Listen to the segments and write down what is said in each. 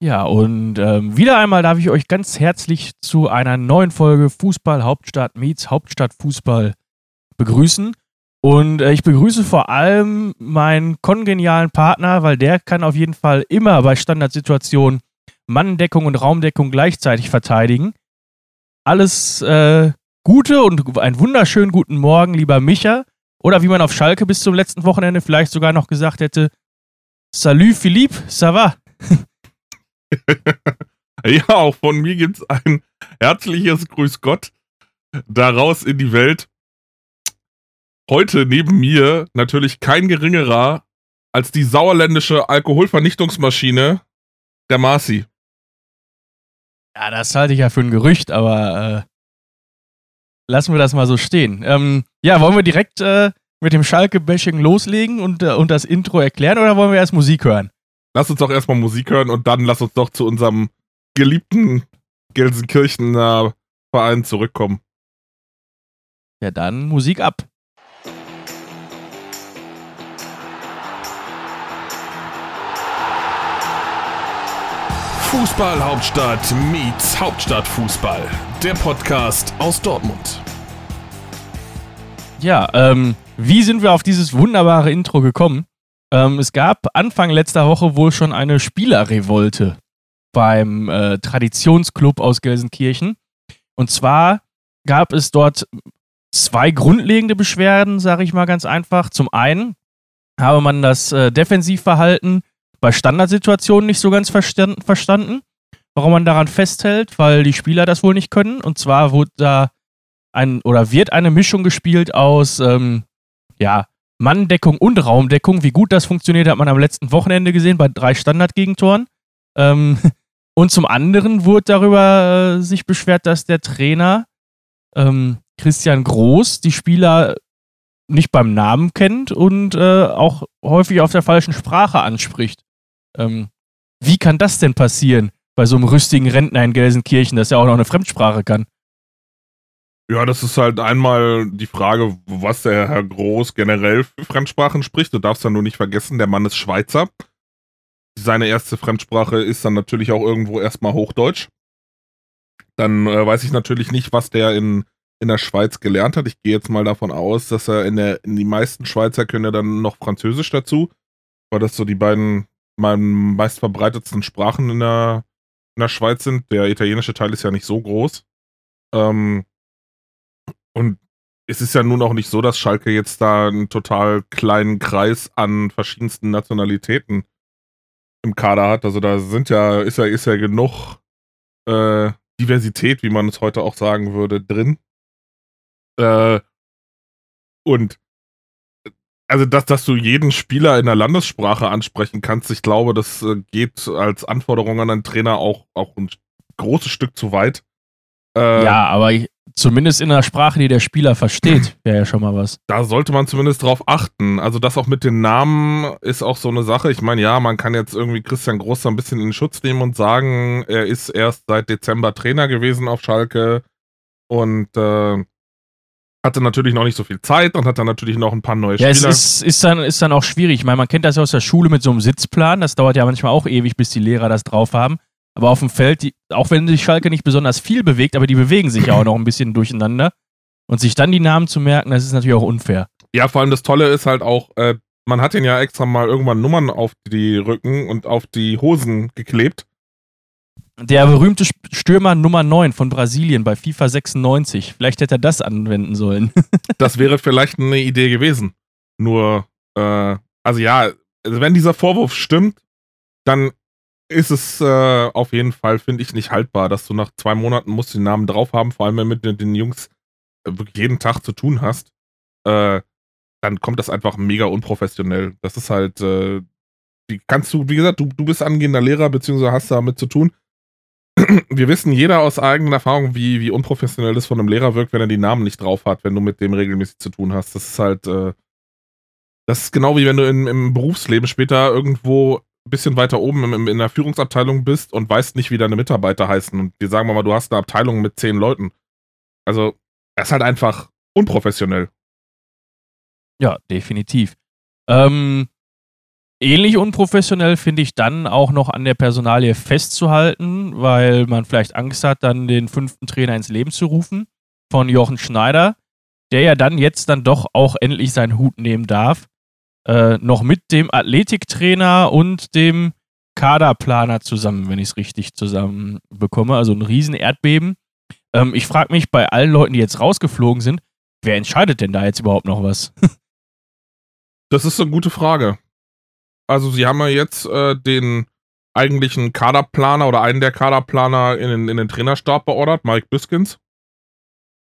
Ja, und ähm, wieder einmal darf ich euch ganz herzlich zu einer neuen Folge Fußball Hauptstadt Meets Hauptstadt Fußball begrüßen. Und äh, ich begrüße vor allem meinen kongenialen Partner, weil der kann auf jeden Fall immer bei Standardsituationen Manndeckung und Raumdeckung gleichzeitig verteidigen. Alles äh, Gute und einen wunderschönen guten Morgen, lieber Micha. Oder wie man auf Schalke bis zum letzten Wochenende vielleicht sogar noch gesagt hätte, Salut Philippe, ça va? ja, auch von mir gibt es ein herzliches Grüß Gott daraus in die Welt. Heute neben mir natürlich kein geringerer als die sauerländische Alkoholvernichtungsmaschine, der Marci. Ja, das halte ich ja für ein Gerücht, aber äh, lassen wir das mal so stehen. Ähm, ja, wollen wir direkt äh, mit dem Schalke-Bashing loslegen und, äh, und das Intro erklären oder wollen wir erst Musik hören? Lass uns doch erstmal Musik hören und dann lass uns doch zu unserem geliebten Gelsenkirchener Verein zurückkommen. Ja, dann Musik ab. Fußball-Hauptstadt meets Hauptstadtfußball. Der Podcast aus Dortmund. Ja, ähm, wie sind wir auf dieses wunderbare Intro gekommen? Ähm, es gab Anfang letzter Woche wohl schon eine Spielerrevolte beim äh, Traditionsclub aus Gelsenkirchen. Und zwar gab es dort zwei grundlegende Beschwerden, sage ich mal ganz einfach. Zum einen habe man das äh, Defensivverhalten bei Standardsituationen nicht so ganz verstanden, verstanden, warum man daran festhält, weil die Spieler das wohl nicht können. Und zwar wurde da ein oder wird eine Mischung gespielt aus ähm, ja, Manndeckung und Raumdeckung. Wie gut das funktioniert, hat man am letzten Wochenende gesehen bei drei Standardgegentoren. Ähm, und zum anderen wurde darüber äh, sich beschwert, dass der Trainer ähm, Christian Groß die Spieler nicht beim Namen kennt und äh, auch häufig auf der falschen Sprache anspricht. Ähm, wie kann das denn passieren bei so einem rüstigen Rentner in Gelsenkirchen, dass er auch noch eine Fremdsprache kann? Ja, das ist halt einmal die Frage, was der Herr Groß generell für Fremdsprachen spricht. Du darfst ja nur nicht vergessen, der Mann ist Schweizer. Seine erste Fremdsprache ist dann natürlich auch irgendwo erstmal Hochdeutsch. Dann äh, weiß ich natürlich nicht, was der in, in der Schweiz gelernt hat. Ich gehe jetzt mal davon aus, dass er in der, in die meisten Schweizer können ja dann noch Französisch dazu, weil das so die beiden meinen meistverbreitetsten Sprachen in der, in der Schweiz sind. Der italienische Teil ist ja nicht so groß. Ähm, und es ist ja nun auch nicht so, dass Schalke jetzt da einen total kleinen Kreis an verschiedensten Nationalitäten im Kader hat. Also da sind ja, ist ja, ist ja genug äh, Diversität, wie man es heute auch sagen würde, drin. Äh, und also, dass, dass du jeden Spieler in der Landessprache ansprechen kannst, ich glaube, das äh, geht als Anforderung an einen Trainer auch, auch ein großes Stück zu weit. Äh, ja, aber ich, Zumindest in einer Sprache, die der Spieler versteht, wäre ja schon mal was. Da sollte man zumindest drauf achten. Also das auch mit den Namen ist auch so eine Sache. Ich meine, ja, man kann jetzt irgendwie Christian Groß ein bisschen in Schutz nehmen und sagen, er ist erst seit Dezember Trainer gewesen auf Schalke und äh, hatte natürlich noch nicht so viel Zeit und hat dann natürlich noch ein paar neue ja, Spieler. Ja, es ist, ist, dann, ist dann auch schwierig. Ich meine, man kennt das ja aus der Schule mit so einem Sitzplan. Das dauert ja manchmal auch ewig, bis die Lehrer das drauf haben. Aber auf dem Feld, die, auch wenn sich Schalke nicht besonders viel bewegt, aber die bewegen sich ja auch noch ein bisschen durcheinander. Und sich dann die Namen zu merken, das ist natürlich auch unfair. Ja, vor allem das Tolle ist halt auch, äh, man hat den ja extra mal irgendwann Nummern auf die Rücken und auf die Hosen geklebt. Der berühmte Stürmer Nummer 9 von Brasilien bei FIFA 96. Vielleicht hätte er das anwenden sollen. das wäre vielleicht eine Idee gewesen. Nur, äh, also ja, also wenn dieser Vorwurf stimmt, dann ist es äh, auf jeden Fall, finde ich, nicht haltbar, dass du nach zwei Monaten musst den Namen drauf haben, vor allem wenn du mit den Jungs äh, wirklich jeden Tag zu tun hast, äh, dann kommt das einfach mega unprofessionell. Das ist halt, äh, die kannst du, wie gesagt, du, du bist angehender Lehrer, beziehungsweise hast damit zu tun. Wir wissen jeder aus eigener Erfahrung, wie, wie unprofessionell das von einem Lehrer wirkt, wenn er die Namen nicht drauf hat, wenn du mit dem regelmäßig zu tun hast. Das ist halt, äh, das ist genau wie wenn du in, im Berufsleben später irgendwo bisschen weiter oben in der Führungsabteilung bist und weißt nicht, wie deine Mitarbeiter heißen. Und wir sagen mal, du hast eine Abteilung mit zehn Leuten. Also, das ist halt einfach unprofessionell. Ja, definitiv. Ähm, ähnlich unprofessionell finde ich dann auch noch an der Personalie festzuhalten, weil man vielleicht Angst hat, dann den fünften Trainer ins Leben zu rufen von Jochen Schneider, der ja dann jetzt dann doch auch endlich seinen Hut nehmen darf. Äh, noch mit dem Athletiktrainer und dem Kaderplaner zusammen, wenn ich es richtig zusammen bekomme. Also ein riesen Erdbeben. Ähm, ich frage mich bei allen Leuten, die jetzt rausgeflogen sind, wer entscheidet denn da jetzt überhaupt noch was? das ist eine gute Frage. Also sie haben ja jetzt äh, den eigentlichen Kaderplaner oder einen der Kaderplaner in den, in den Trainerstab beordert, Mike Biskins.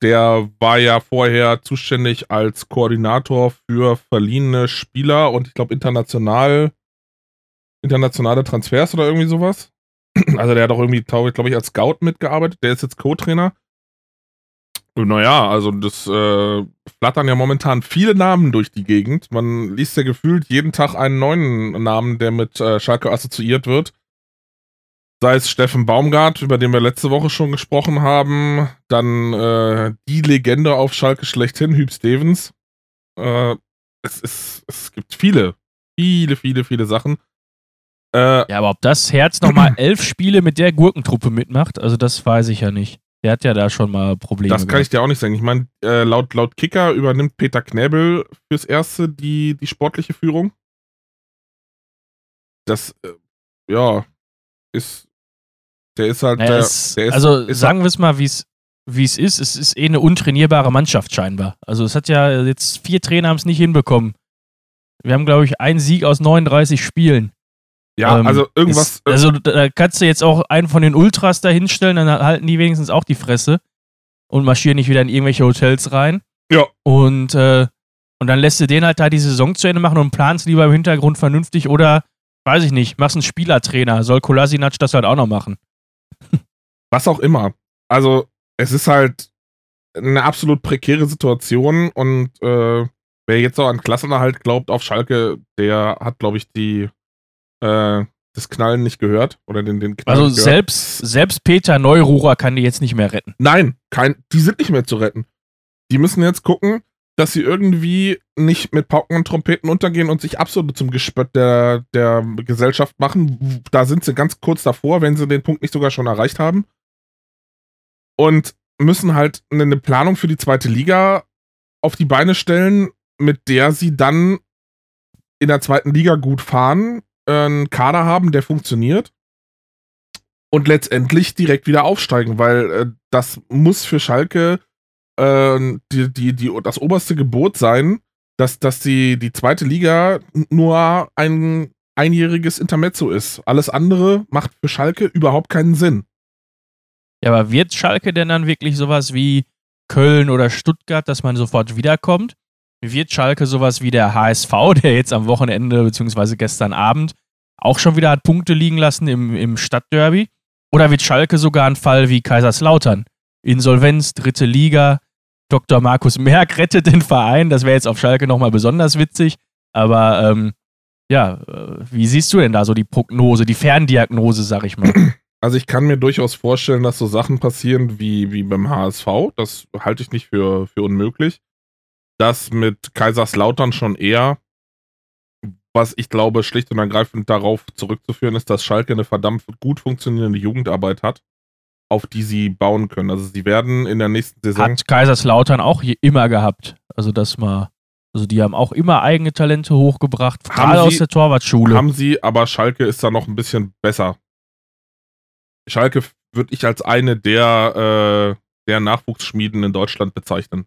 Der war ja vorher zuständig als Koordinator für verliehene Spieler und ich glaube international internationale Transfers oder irgendwie sowas. Also der hat auch irgendwie, glaube ich, als Scout mitgearbeitet. Der ist jetzt Co-Trainer. Naja, also das äh, flattern ja momentan viele Namen durch die Gegend. Man liest ja gefühlt jeden Tag einen neuen Namen, der mit äh, Schalke assoziiert wird. Sei es Steffen Baumgart, über den wir letzte Woche schon gesprochen haben. Dann äh, die Legende auf Schalke schlechthin, Hüb Stevens. Äh, es, ist, es gibt viele, viele, viele, viele Sachen. Äh, ja, aber ob das Herz nochmal elf Spiele mit der Gurkentruppe mitmacht, also das weiß ich ja nicht. Der hat ja da schon mal Probleme. Das kann gehabt. ich dir auch nicht sagen. Ich meine, äh, laut, laut Kicker übernimmt Peter Knäbel fürs Erste die, die sportliche Führung. Das, äh, ja, ist. Der ist halt. Naja, der, es, der ist, also ist sagen wir es mal, wie es wie es ist. Es ist eh eine untrainierbare Mannschaft scheinbar. Also es hat ja jetzt vier Trainer haben es nicht hinbekommen. Wir haben, glaube ich, einen Sieg aus 39 Spielen. Ja, ähm, also irgendwas. Ist, also da kannst du jetzt auch einen von den Ultras da hinstellen, dann halten die wenigstens auch die Fresse und marschieren nicht wieder in irgendwelche Hotels rein. Ja. Und, äh, und dann lässt du den halt da die Saison zu Ende machen und planst lieber im Hintergrund vernünftig oder, weiß ich nicht, machst einen Spielertrainer. Soll Kolasinac das halt auch noch machen. Was auch immer. Also, es ist halt eine absolut prekäre Situation und äh, wer jetzt auch an Klassenerhalt glaubt auf Schalke, der hat, glaube ich, die äh, das Knallen nicht gehört oder den, den Knallen Also selbst, selbst Peter Neururer kann die jetzt nicht mehr retten. Nein, kein, die sind nicht mehr zu retten. Die müssen jetzt gucken, dass sie irgendwie nicht mit Pauken und Trompeten untergehen und sich absolut zum Gespött der, der Gesellschaft machen. Da sind sie ganz kurz davor, wenn sie den Punkt nicht sogar schon erreicht haben. Und müssen halt eine Planung für die zweite Liga auf die Beine stellen, mit der sie dann in der zweiten Liga gut fahren einen Kader haben, der funktioniert und letztendlich direkt wieder aufsteigen, weil äh, das muss für Schalke äh, die, die, die, das oberste Gebot sein, dass, dass die, die zweite Liga nur ein einjähriges Intermezzo ist. Alles andere macht für Schalke überhaupt keinen Sinn. Ja, aber wird Schalke denn dann wirklich sowas wie Köln oder Stuttgart, dass man sofort wiederkommt? Wird Schalke sowas wie der HSV, der jetzt am Wochenende bzw. gestern Abend auch schon wieder hat Punkte liegen lassen im, im Stadtderby? Oder wird Schalke sogar ein Fall wie Kaiserslautern? Insolvenz, dritte Liga, Dr. Markus Merck rettet den Verein. Das wäre jetzt auf Schalke nochmal besonders witzig. Aber ähm, ja, äh, wie siehst du denn da so die Prognose, die Ferndiagnose, sag ich mal? Also ich kann mir durchaus vorstellen, dass so Sachen passieren wie, wie beim HSV. Das halte ich nicht für, für unmöglich das mit Kaiserslautern schon eher, was ich glaube, schlicht und ergreifend darauf zurückzuführen ist, dass Schalke eine verdammt gut funktionierende Jugendarbeit hat, auf die sie bauen können. Also sie werden in der nächsten Saison. Hat Kaiserslautern auch immer gehabt. Also das mal. Also die haben auch immer eigene Talente hochgebracht, gerade aus der Torwartschule. Haben sie, aber Schalke ist da noch ein bisschen besser. Schalke würde ich als eine der, äh, der Nachwuchsschmieden in Deutschland bezeichnen.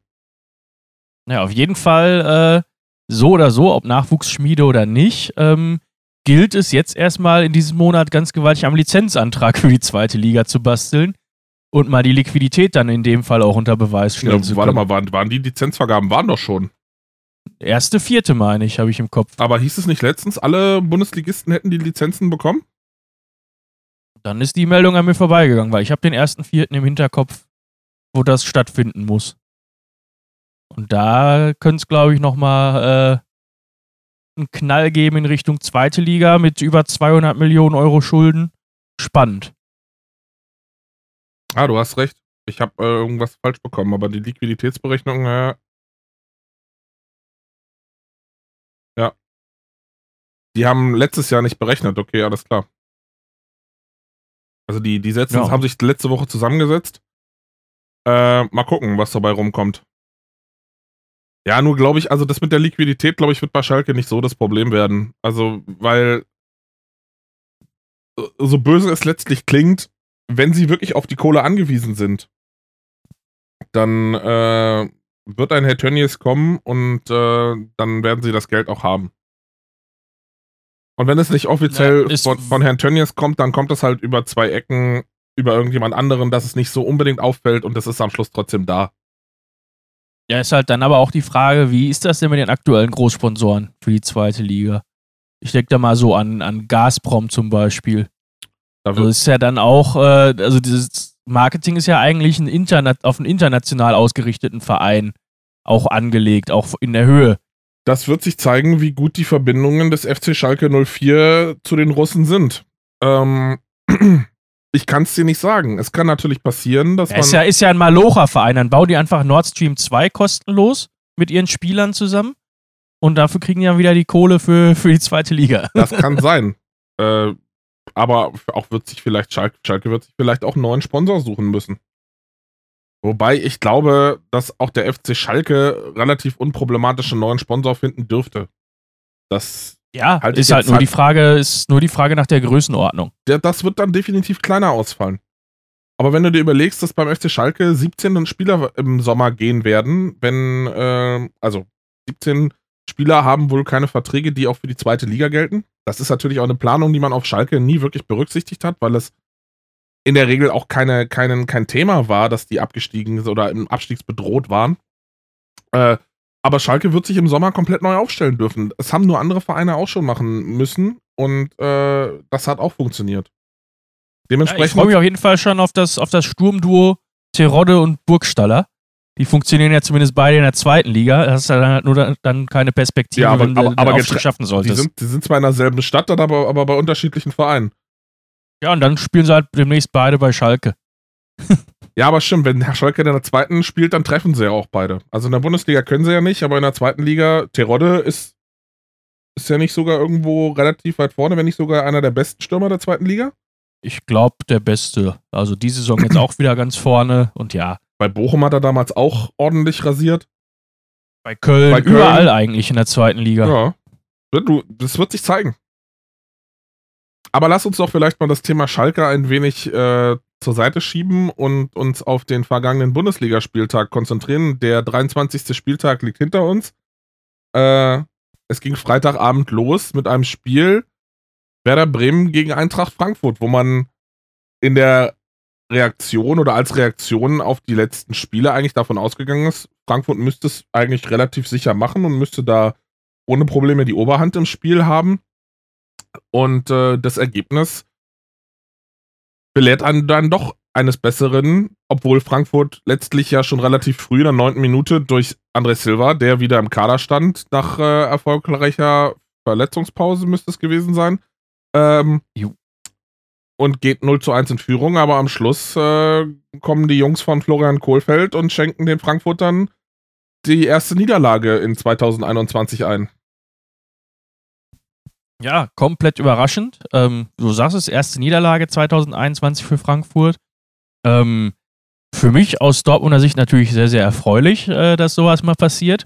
Ja, auf jeden Fall, äh, so oder so, ob Nachwuchsschmiede oder nicht, ähm, gilt es jetzt erstmal in diesem Monat ganz gewaltig am Lizenzantrag für die zweite Liga zu basteln und mal die Liquidität dann in dem Fall auch unter Beweis stellen ja, zu können. Warte mal, waren, waren die Lizenzvergaben waren doch schon. Erste, vierte meine ich, habe ich im Kopf. Aber hieß es nicht letztens, alle Bundesligisten hätten die Lizenzen bekommen? Dann ist die Meldung an mir vorbeigegangen, weil ich habe den ersten, vierten im Hinterkopf, wo das stattfinden muss. Und da könnte es, glaube ich, nochmal äh, einen Knall geben in Richtung zweite Liga mit über 200 Millionen Euro Schulden. Spannend. Ah, du hast recht. Ich habe äh, irgendwas falsch bekommen, aber die Liquiditätsberechnung, äh, ja. Die haben letztes Jahr nicht berechnet, okay, alles klar. Also die, die setzen, Ja. haben sich letzte Woche zusammengesetzt. Äh, mal gucken, was dabei rumkommt. Ja, nur glaube ich, also das mit der Liquidität, glaube ich, wird bei Schalke nicht so das Problem werden. Also, weil so- so böse es letztlich klingt, wenn sie wirklich auf die Kohle angewiesen sind, dann äh, wird ein Herr Tönnies kommen und äh, dann werden sie das Geld auch haben. Und wenn es nicht offiziell Ja, von, von Herrn Tönnies kommt, dann kommt es halt über zwei Ecken, über irgendjemand anderen, dass es nicht so unbedingt auffällt und es ist am Schluss trotzdem da. Ja, ist halt dann aber auch die Frage, wie ist das denn mit den aktuellen Großsponsoren für die zweite Liga? Ich denke da mal so an, an Gazprom zum Beispiel. Also wird, ist ja dann auch, äh, also dieses Marketing ist ja eigentlich ein Internet, auf einen international ausgerichteten Verein auch angelegt, auch in der Höhe. Das wird sich zeigen, wie gut die Verbindungen des FC Schalke 04 zu den Russen sind. Ähm, ich kann es dir nicht sagen. Es kann natürlich passieren, dass Ja, man. ist, ja, ist ja ein Malocha-Verein, dann bauen die einfach Nord Stream 2 kostenlos mit ihren Spielern zusammen und dafür kriegen die dann wieder die Kohle für, für die zweite Liga. Das kann sein. Äh, aber auch wird sich vielleicht Schalke, Schalke wird sich vielleicht auch einen neuen Sponsor suchen müssen. Wobei ich glaube, dass auch der FC Schalke relativ unproblematischen neuen Sponsor finden dürfte. Das, Ja, Halt ist halt nur halt- die Frage, ist nur die Frage nach der Größenordnung. der, das wird dann definitiv kleiner ausfallen. Aber wenn du dir überlegst, dass beim FC Schalke 17 Spieler im Sommer gehen werden, wenn, äh, also 17 Spieler haben wohl keine Verträge, die auch für die zweite Liga gelten. Das ist natürlich auch eine Planung, die man auf Schalke nie wirklich berücksichtigt hat, weil es in der Regel auch keine, keinen, kein Thema war, dass die abgestiegen sind oder im Abstiegsbedroht waren. Äh, aber Schalke wird sich im Sommer komplett neu aufstellen dürfen. Es haben nur andere Vereine auch schon machen müssen und äh, das hat auch funktioniert. Ja, ich Dementsprechend freue mich auf jeden Fall schon auf das, auf das Sturmduo Terodde und Burgstaller. Die funktionieren ja zumindest beide in der zweiten Liga. Das ist ja dann halt nur da- dann keine Perspektive, Ja, aber- wenn du aber- aber getre- schaffen die solltest. sind, die sind zwar in derselben Stadt, dann aber, aber bei unterschiedlichen Vereinen. Ja, und dann spielen sie halt demnächst beide bei Schalke. Ja, aber stimmt, wenn Herr Schalke in der zweiten spielt, dann treffen sie ja auch beide. Also in der Bundesliga können sie ja nicht, aber in der zweiten Liga, Terodde ist, ist ja nicht sogar irgendwo relativ weit vorne, wenn nicht sogar einer der besten Stürmer der zweiten Liga. Ich glaube, der Beste. Also die Saison jetzt auch wieder ganz vorne. Und ja, Bei Bochum hat er damals auch ordentlich rasiert. bei Köln, Bei Köln- überall eigentlich in der zweiten Liga. Ja. Du, das wird sich zeigen. Aber lass uns doch vielleicht mal das Thema Schalke ein wenig äh, zur Seite schieben und uns auf den vergangenen Bundesligaspieltag konzentrieren. Der 23. Spieltag liegt hinter uns. Äh, es ging Freitagabend los mit einem Spiel Werder Bremen gegen Eintracht Frankfurt, wo man in der Reaktion oder als Reaktion auf die letzten Spiele eigentlich davon ausgegangen ist, Frankfurt müsste es eigentlich relativ sicher machen und müsste da ohne Probleme die Oberhand im Spiel haben. Und äh, das Ergebnis belehrt einen dann doch eines Besseren, obwohl Frankfurt letztlich ja schon relativ früh in der neunten Minute durch André Silva, der wieder im Kader stand, nach äh, erfolgreicher Verletzungspause müsste es gewesen sein, ähm, und geht 0 zu 1 in Führung, aber am Schluss äh, kommen die Jungs von Florian Kohlfeld und schenken den Frankfurtern die erste Niederlage in 2021 ein. Ja, komplett überraschend. Ähm, du sagst es, erste Niederlage 2021 für Frankfurt. Ähm, für mich aus Dortmunder Sicht natürlich sehr, sehr erfreulich, äh, dass sowas mal passiert.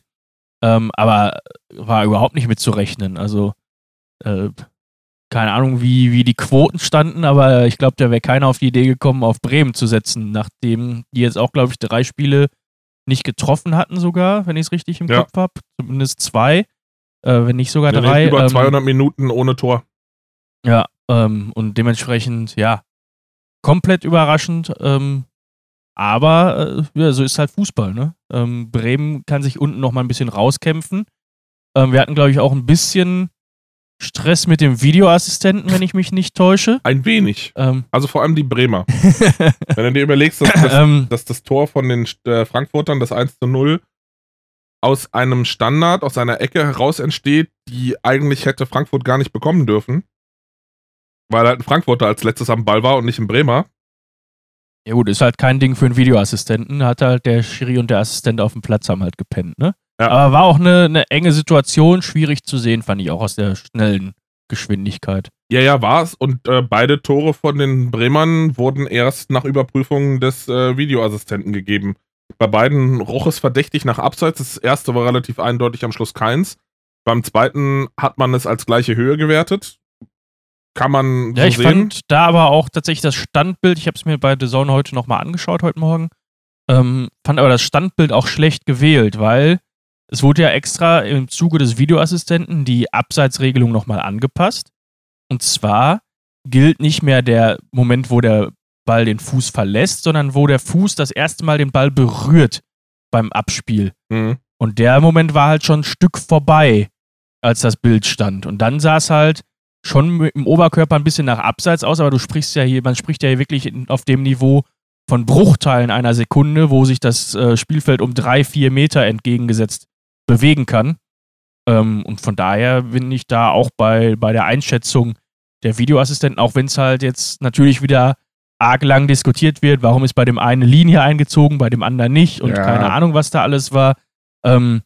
Ähm, aber war überhaupt nicht mitzurechnen. Also, äh, keine Ahnung, wie, wie die Quoten standen, aber ich glaube, da wäre keiner auf die Idee gekommen, auf Bremen zu setzen, nachdem die jetzt auch, glaube ich, drei Spiele nicht getroffen hatten, sogar, wenn ich es richtig im Ja. Kopf habe. Zumindest zwei, äh, wenn nicht sogar Wir drei. reden über ähm, 200 Minuten ohne Tor. ja, ähm, und dementsprechend, ja, komplett überraschend. Ähm, aber äh, ja, so ist halt Fußball, ne? Ähm, Bremen kann sich unten noch mal ein bisschen rauskämpfen. Ähm, wir hatten, glaube ich, auch ein bisschen Stress mit dem Videoassistenten, wenn ich mich nicht täusche. Ein wenig. Ähm, Also vor allem die Bremer. Wenn du dir überlegst, dass das, ähm, dass das Tor von den äh, Frankfurtern, das 1 zu 0, aus einem Standard, aus einer Ecke heraus entsteht, die eigentlich hätte Frankfurt gar nicht bekommen dürfen. Weil halt ein Frankfurter als letztes am Ball war und nicht ein Bremer. ja gut, ist halt kein Ding für einen Videoassistenten. Hat halt der Schiri und der Assistent auf dem Platz haben halt gepennt, ne? Ja. Aber war auch eine, eine enge Situation, schwierig zu sehen, fand ich auch aus der schnellen Geschwindigkeit. Ja, ja, war's. Und äh, beide Tore von den Bremern wurden erst nach Überprüfung des äh, Videoassistenten gegeben. Bei beiden roch es verdächtig nach Abseits. Das erste war relativ eindeutig, am Schluss keins. Beim zweiten hat man es als gleiche Höhe gewertet. Kann man ja, so ich sehen. fand da aber auch tatsächlich das Standbild, ich habe es mir bei The Zone heute nochmal angeschaut, heute Morgen, ähm, fand aber das Standbild auch schlecht gewählt, weil es wurde ja extra im Zuge des Videoassistenten die Abseitsregelung nochmal angepasst. Und zwar gilt nicht mehr der Moment, wo der Ball den Fuß verlässt, sondern wo der Fuß das erste Mal den Ball berührt beim Abspiel. Mhm. Und der Moment war halt schon ein Stück vorbei, als das Bild stand. Und dann sah es halt schon dem Oberkörper ein bisschen nach Abseits aus, aber du sprichst ja hier, man spricht ja hier wirklich auf dem Niveau von Bruchteilen einer Sekunde, wo sich das äh, Spielfeld um drei, vier Meter entgegengesetzt bewegen kann. Ähm, und von daher bin ich da auch bei, bei der Einschätzung der Videoassistenten, auch wenn es halt jetzt natürlich wieder arg lang diskutiert wird, warum ist bei dem einen eine Linie eingezogen, bei dem anderen nicht und Ja. keine Ahnung, was da alles war. Ähm,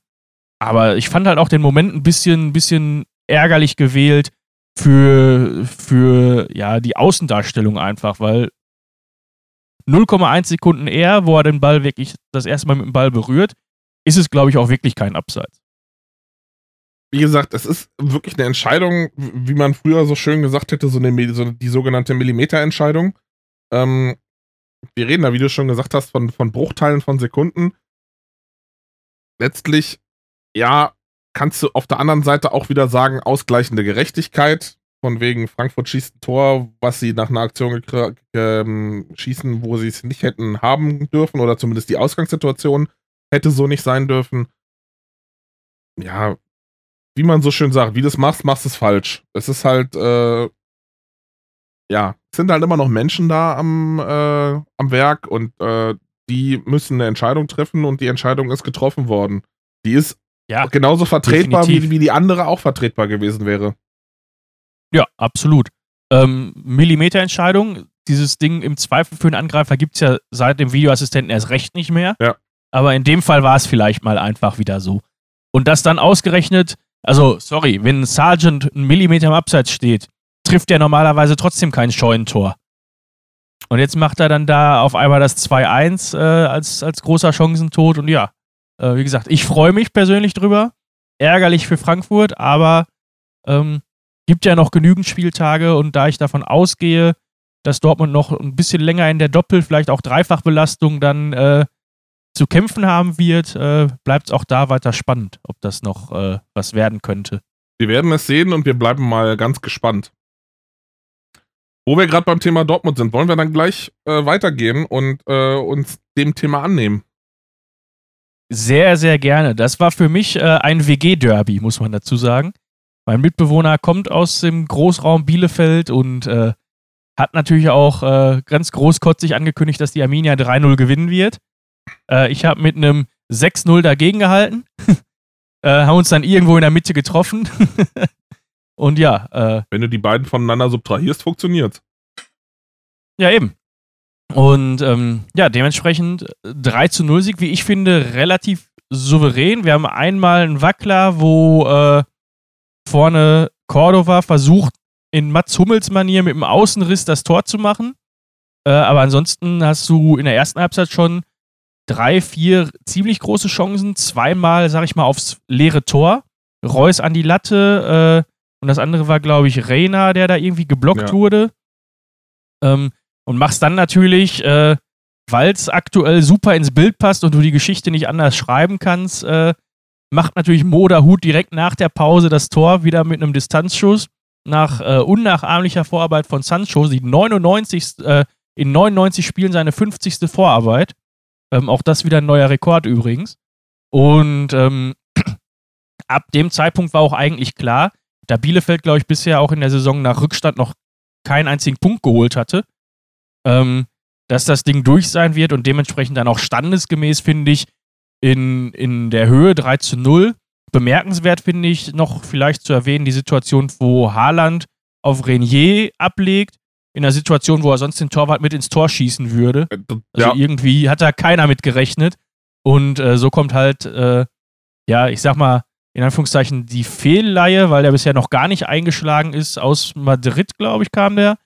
aber ich fand halt auch den Moment ein bisschen, bisschen ärgerlich gewählt für, für ja, die Außendarstellung einfach, weil 0,1 Sekunden eher, wo er den Ball wirklich das erste Mal mit dem Ball berührt, ist es, glaube ich, auch wirklich kein Abseits. Wie gesagt, es ist wirklich eine Entscheidung, wie man früher so schön gesagt hätte, so, eine, so die sogenannte Millimeterentscheidung. Ähm, wir reden da, wie du schon gesagt hast, von, von Bruchteilen von Sekunden. Letztlich, ja, kannst du auf der anderen Seite auch wieder sagen, ausgleichende Gerechtigkeit. Von wegen Frankfurt schießt ein Tor, was sie nach einer Aktion ähm, schießen, wo sie es nicht hätten haben dürfen, oder zumindest die Ausgangssituation hätte so nicht sein dürfen. Ja, wie man so schön sagt, wie du es machst, machst du es falsch. Es ist halt, äh, ja, sind halt immer noch Menschen da am, äh, am Werk und äh, die müssen eine Entscheidung treffen und die Entscheidung ist getroffen worden. Die ist Ja, genauso vertretbar, wie, wie die andere auch vertretbar gewesen wäre. Ja, absolut. Ähm, Millimeterentscheidung, dieses Ding im Zweifel für einen Angreifer gibt es ja seit dem Videoassistenten erst recht nicht mehr. Ja. Aber in dem Fall war es vielleicht mal einfach wieder so. Und das dann ausgerechnet, also sorry, wenn ein Sergeant einen Millimeter im Abseits steht, trifft er normalerweise trotzdem kein Scheunentor. Und jetzt macht er dann da auf einmal das 2-1 äh, als, als großer Chancentod. Und ja, äh, wie gesagt, ich freue mich persönlich drüber. Ärgerlich für Frankfurt, aber ähm, gibt ja noch genügend Spieltage und da ich davon ausgehe, dass Dortmund noch ein bisschen länger in der Doppel-, vielleicht auch Dreifachbelastung dann äh, zu kämpfen haben wird, äh, bleibt es auch da weiter spannend, ob das noch äh, was werden könnte. Wir werden es sehen und wir bleiben mal ganz gespannt. Wo wir gerade beim Thema Dortmund sind, wollen wir dann gleich äh, weitergehen und äh, uns dem Thema annehmen. Sehr, sehr gerne. Das war für mich äh, ein WG-Derby, muss man dazu sagen. Mein Mitbewohner kommt aus dem Großraum Bielefeld und äh, hat natürlich auch äh, ganz großkotzig angekündigt, dass die Arminia 3-0 gewinnen wird. Äh, ich habe mit einem 6-0 dagegen gehalten. haben uns dann irgendwo in der Mitte getroffen. und ja, äh, Wenn du die beiden voneinander subtrahierst, funktioniert. ja, eben. Und ähm, ja, dementsprechend 3 zu 0 Sieg, wie ich finde, relativ souverän. Wir haben einmal einen Wackler, wo äh, vorne Cordova versucht, in Mats Hummels Manier mit dem Außenriss das Tor zu machen. Äh, aber ansonsten hast du in der ersten Halbzeit schon drei, vier ziemlich große Chancen. Zweimal, sag ich mal, aufs leere Tor. Reus an die Latte äh, und das andere war, glaube ich, Reina, der da irgendwie geblockt Ja. wurde. Ähm, und machst dann natürlich, äh, weil es aktuell super ins Bild passt und du die Geschichte nicht anders schreiben kannst, äh, macht natürlich Moda Hut direkt nach der Pause das Tor wieder mit einem Distanzschuss nach äh, unnachahmlicher Vorarbeit von Sancho, die 99. Äh, in 99 Spielen seine 50. Vorarbeit. Ähm, auch das wieder ein neuer Rekord übrigens. Und ähm, ab dem Zeitpunkt war auch eigentlich klar, da Bielefeld, glaube ich, bisher auch in der Saison nach Rückstand noch keinen einzigen Punkt geholt hatte, ähm, dass das Ding durch sein wird und dementsprechend dann auch standesgemäß, finde ich, in, in der Höhe 3 zu 0. Bemerkenswert finde ich noch vielleicht zu erwähnen die Situation, wo Haaland auf Renier ablegt, in einer Situation, wo er sonst den Torwart mit ins Tor schießen würde. Äh, Also ja, irgendwie hat da keiner mit gerechnet. Und äh, so kommt halt, äh, ja, ich sag mal, in Anführungszeichen die Fehlleihe, weil der bisher noch gar nicht eingeschlagen ist, aus Madrid, glaube ich, kam der,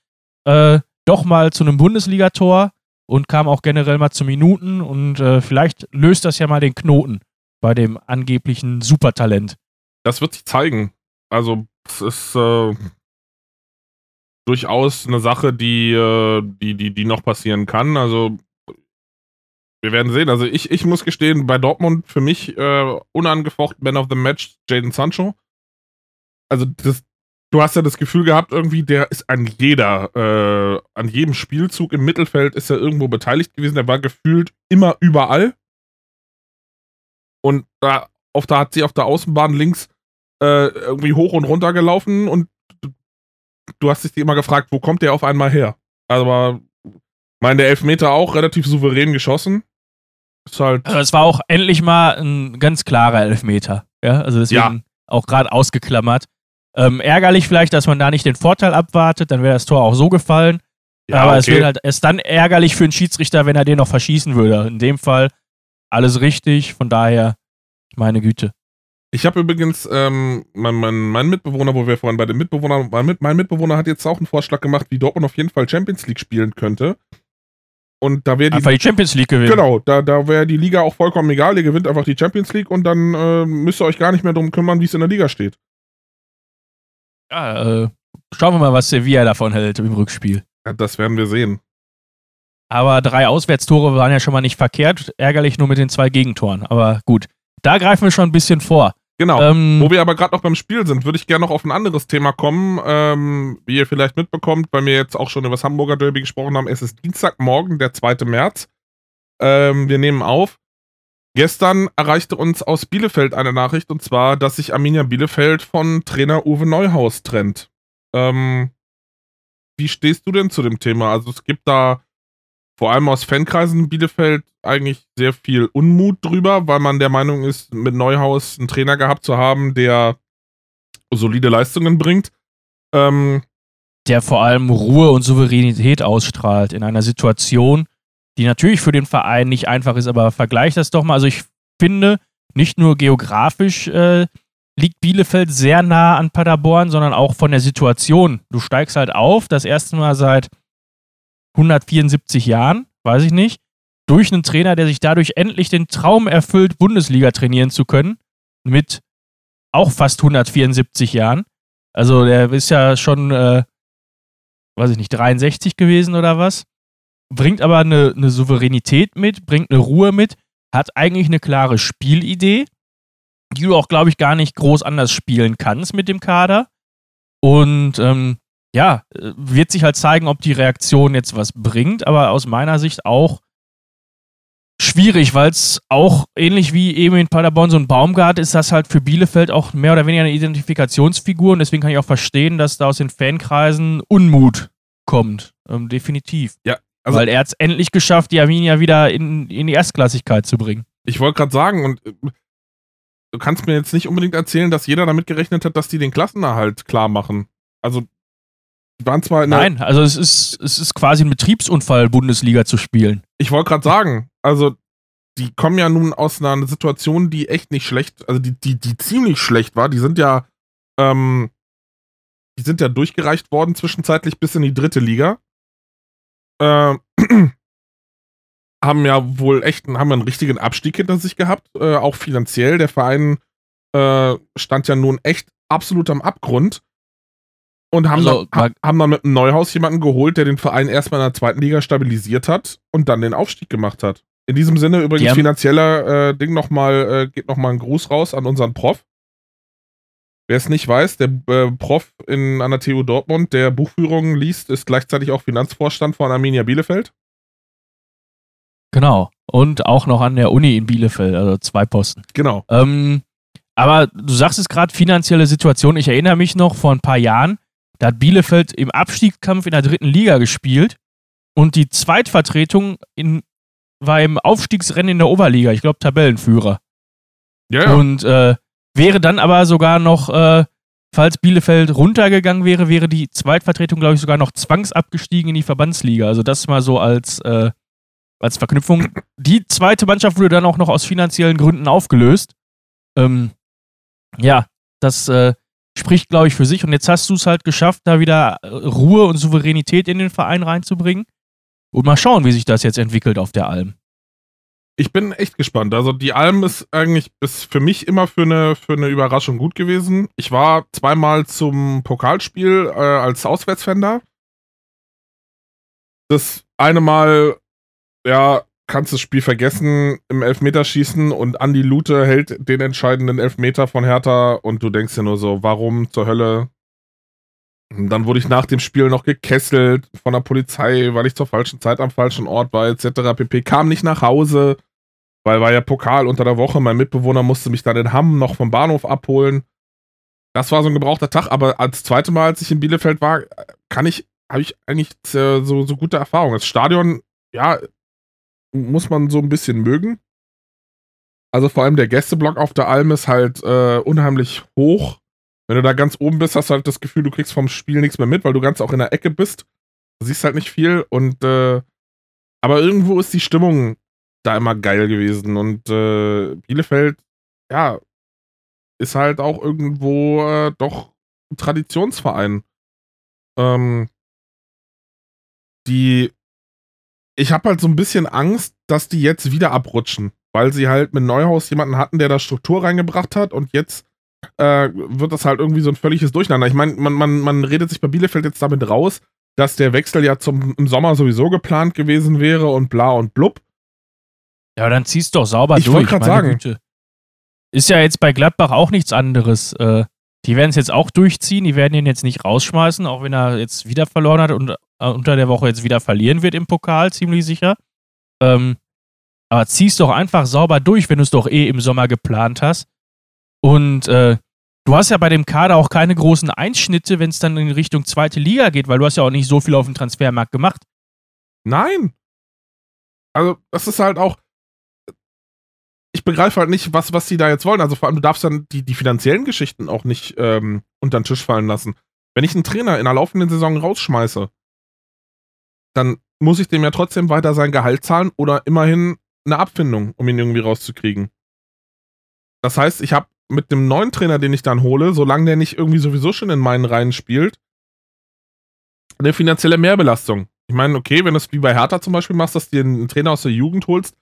äh, doch mal zu einem Bundesligator und kam auch generell mal zu Minuten und äh, vielleicht löst das ja mal den Knoten bei dem angeblichen Supertalent. Das wird sich zeigen. Also, es ist äh, durchaus eine Sache, die, äh, die, die, die noch passieren kann. Also, wir werden sehen. Also, ich, ich muss gestehen, bei Dortmund für mich äh, unangefochten Man of the Match Jaden Sancho. Also, das, du hast ja das Gefühl gehabt, irgendwie, der ist an jeder, äh, an jedem Spielzug im Mittelfeld ist er irgendwo beteiligt gewesen. Der war gefühlt immer überall. Und da, auf da hat sie auf der Außenbahn links äh, irgendwie hoch und runter gelaufen und du, hast dich immer gefragt, wo kommt der auf einmal her? Aber meine, Elfmeter auch relativ souverän geschossen. Ist halt. Also es war auch endlich mal ein ganz klarer Elfmeter. Ja, also deswegen ja. auch gerade ausgeklammert. Ähm, ärgerlich vielleicht, dass man da nicht den Vorteil abwartet, dann wäre das Tor auch so gefallen. Ja, aber okay. es wäre halt erst dann ärgerlich für einen Schiedsrichter, wenn er den noch verschießen würde. In dem Fall alles richtig, von daher, meine Güte. Ich habe übrigens, ähm, mein, mein, mein, Mitbewohner, wo wir vorhin bei den Mitbewohnern waren, mein Mitbewohner hat jetzt auch einen Vorschlag gemacht, wie Dortmund auf jeden Fall Champions League spielen könnte. Und da wäre die. Einfach die Champions League gewinnen. Genau, da, da wäre die Liga auch vollkommen egal. Ihr gewinnt einfach die Champions League und dann äh, müsst ihr euch gar nicht mehr darum kümmern, wie es in der Liga steht. Ja, äh, schauen wir mal, was Sevilla davon hält im Rückspiel. Ja, das werden wir sehen. Aber drei Auswärtstore waren ja schon mal nicht verkehrt. Ärgerlich nur mit den zwei Gegentoren. Aber gut, da greifen wir schon ein bisschen vor. Genau. Ähm, Wo wir aber gerade noch beim Spiel sind, würde ich gerne noch auf ein anderes Thema kommen. Ähm, wie ihr vielleicht mitbekommt, weil wir jetzt auch schon über das Hamburger Derby gesprochen haben. Es ist Dienstagmorgen, der 2. März. Ähm, wir nehmen auf. Gestern erreichte uns aus Bielefeld eine Nachricht und zwar, dass sich Arminia Bielefeld von Trainer Uwe Neuhaus trennt. Ähm, wie stehst du denn zu dem Thema? Also es gibt da vor allem aus Fankreisen Bielefeld eigentlich sehr viel Unmut drüber, weil man der Meinung ist, mit Neuhaus einen Trainer gehabt zu haben, der solide Leistungen bringt. Ähm, der vor allem Ruhe und Souveränität ausstrahlt in einer Situation, die natürlich für den Verein nicht einfach ist, aber vergleich das doch mal. Also ich finde, nicht nur geografisch äh, liegt Bielefeld sehr nah an Paderborn, sondern auch von der Situation. Du steigst halt auf, das erste Mal seit 174 Jahren, weiß ich nicht, durch einen Trainer, der sich dadurch endlich den Traum erfüllt, Bundesliga trainieren zu können, mit auch fast 174 Jahren. Also der ist ja schon, äh, weiß ich nicht, 63 gewesen oder was. Bringt aber eine, eine Souveränität mit, bringt eine Ruhe mit, hat eigentlich eine klare Spielidee, die du auch, glaube ich, gar nicht groß anders spielen kannst mit dem Kader. Und ähm, ja, äh, wird sich halt zeigen, ob die Reaktion jetzt was bringt, aber aus meiner Sicht auch schwierig, weil es auch ähnlich wie eben in Paderborn so ein Baumgart ist das halt für Bielefeld auch mehr oder weniger eine Identifikationsfigur und deswegen kann ich auch verstehen, dass da aus den Fankreisen Unmut kommt. Ähm, definitiv. Ja. Also weil er hat es endlich geschafft, die Arminia wieder in, in die Erstklassigkeit zu bringen. Ich wollte gerade sagen, und äh, du kannst mir jetzt nicht unbedingt erzählen, dass jeder damit gerechnet hat, dass die den Klassenerhalt klar machen. Also waren zwar in Nein, also es ist, es ist quasi ein Betriebsunfall, Bundesliga zu spielen. Ich wollte gerade sagen, also die kommen ja nun aus einer Situation, die echt nicht schlecht, also die, die, die ziemlich schlecht war. Die sind ja, ähm, die sind ja durchgereicht worden zwischenzeitlich bis in die dritte Liga. Äh, haben ja wohl echt haben einen richtigen Abstieg hinter sich gehabt, äh, auch finanziell. Der Verein äh, stand ja nun echt absolut am Abgrund. Und haben, also, dann, haben dann mit einem Neuhaus jemanden geholt, der den Verein erstmal in der zweiten Liga stabilisiert hat und dann den Aufstieg gemacht hat. In diesem Sinne übrigens finanzieller äh, Ding nochmal, äh, geht nochmal ein Gruß raus an unseren Prof. Wer es nicht weiß, der äh, Prof in, an der TU Dortmund, der Buchführungen liest, ist gleichzeitig auch Finanzvorstand von Arminia Bielefeld. Genau. Und auch noch an der Uni in Bielefeld, also zwei Posten. Genau. Ähm, aber du sagst es gerade, finanzielle Situation. Ich erinnere mich noch vor ein paar Jahren, da hat Bielefeld im Abstiegskampf in der dritten Liga gespielt und die Zweitvertretung in, war im Aufstiegsrennen in der Oberliga, ich glaube Tabellenführer. Ja, ja. Und äh, wäre dann aber sogar noch, äh, falls Bielefeld runtergegangen wäre, wäre die Zweitvertretung, glaube ich, sogar noch zwangsabgestiegen in die Verbandsliga. Also das mal so als, äh, als Verknüpfung. Die zweite Mannschaft wurde dann auch noch aus finanziellen Gründen aufgelöst. Ähm, ja, das äh, spricht, glaube ich, für sich. Und jetzt hast du es halt geschafft, da wieder äh, Ruhe und Souveränität in den Verein reinzubringen. Und mal schauen, wie sich das jetzt entwickelt auf der Alm. Ich bin echt gespannt. Also die Alm ist eigentlich bis für mich immer für eine, für eine Überraschung gut gewesen. Ich war zweimal zum Pokalspiel äh, als Auswärtsfan da. Das eine Mal, ja, kannst das Spiel vergessen im Elfmeterschießen und Andi Lute hält den entscheidenden Elfmeter von Hertha und du denkst dir nur so, warum zur Hölle? Und dann wurde ich nach dem Spiel noch gekesselt von der Polizei, weil ich zur falschen Zeit am falschen Ort war, etc. pp. Kam nicht nach Hause, weil war ja Pokal unter der Woche. Mein Mitbewohner musste mich dann in Hamm noch vom Bahnhof abholen. Das war so ein gebrauchter Tag, aber als zweite Mal, als ich in Bielefeld war, kann ich, habe ich eigentlich so, so gute Erfahrungen. Das Stadion, ja, muss man so ein bisschen mögen. Also vor allem der Gästeblock auf der Alm ist halt äh, unheimlich hoch. Wenn du da ganz oben bist, hast du halt das Gefühl, du kriegst vom Spiel nichts mehr mit, weil du ganz auch in der Ecke bist. Du siehst halt nicht viel und äh, aber irgendwo ist die Stimmung da immer geil gewesen und äh, Bielefeld, ja, ist halt auch irgendwo äh, doch ein Traditionsverein. Ähm, die ich habe halt so ein bisschen Angst, dass die jetzt wieder abrutschen, weil sie halt mit Neuhaus jemanden hatten, der da Struktur reingebracht hat und jetzt äh, wird das halt irgendwie so ein völliges Durcheinander. Ich meine, man, man, man redet sich bei Bielefeld jetzt damit raus, dass der Wechsel ja zum, im Sommer sowieso geplant gewesen wäre und bla und blub. Ja, dann ziehst du doch sauber ich durch. Ich wollte gerade sagen. Güte. Ist ja jetzt bei Gladbach auch nichts anderes. Äh, die werden es jetzt auch durchziehen, die werden ihn jetzt nicht rausschmeißen, auch wenn er jetzt wieder verloren hat und äh, unter der Woche jetzt wieder verlieren wird im Pokal, ziemlich sicher. Ähm, aber zieh's doch einfach sauber durch, wenn du es doch eh im Sommer geplant hast. Und äh, du hast ja bei dem Kader auch keine großen Einschnitte, wenn es dann in Richtung zweite Liga geht, weil du hast ja auch nicht so viel auf dem Transfermarkt gemacht. Nein. Also, das ist halt auch, ich begreife halt nicht, was, was die da jetzt wollen. Also vor allem, du darfst dann die, die finanziellen Geschichten auch nicht ähm, unter den Tisch fallen lassen. Wenn ich einen Trainer in der laufenden Saison rausschmeiße, dann muss ich dem ja trotzdem weiter sein Gehalt zahlen oder immerhin eine Abfindung, um ihn irgendwie rauszukriegen. Das heißt, ich habe mit dem neuen Trainer, den ich dann hole, solange der nicht irgendwie sowieso schon in meinen Reihen spielt, eine finanzielle Mehrbelastung. Ich meine, okay, wenn du es wie bei Hertha zum Beispiel machst, dass du dir einen Trainer aus der Jugend holst,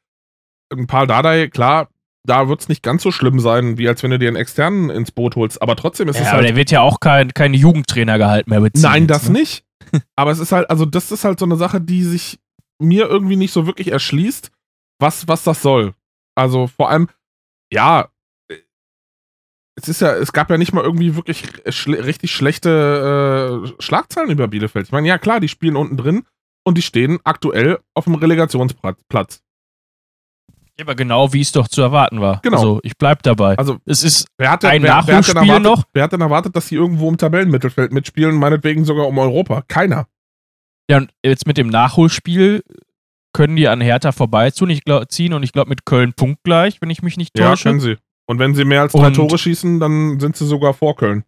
ein paar Dardai, klar, da wird es nicht ganz so schlimm sein, wie als wenn du dir einen externen ins Boot holst. Aber trotzdem ist ja, es halt. Aber der wird ja auch kein, kein Jugendtrainergehalt mehr beziehen. Nein, das ne? nicht. aber es ist halt, also das ist halt so eine Sache, die sich mir irgendwie nicht so wirklich erschließt, was, was das soll. Also vor allem, ja, es ist ja, es gab ja nicht mal irgendwie wirklich schle richtig schlechte äh, Schlagzeilen über Bielefeld. Ich meine, ja klar, die spielen unten drin und die stehen aktuell auf dem Relegationsplatz. Ja, aber genau wie es doch zu erwarten war. Genau. Also ich bleib dabei. Also es ist wer hat denn, ein wer, erwartet, noch. Wer hat denn erwartet, dass sie irgendwo im Tabellenmittelfeld mitspielen, meinetwegen sogar um Europa? Keiner. Ja, und jetzt mit dem Nachholspiel können die an Hertha vorbeiziehen ich glaub, ziehen und ich glaube mit Köln punktgleich, wenn ich mich nicht täusche. Ja, können sie. Und wenn sie mehr als drei und, Tore schießen, dann sind sie sogar vor Köln.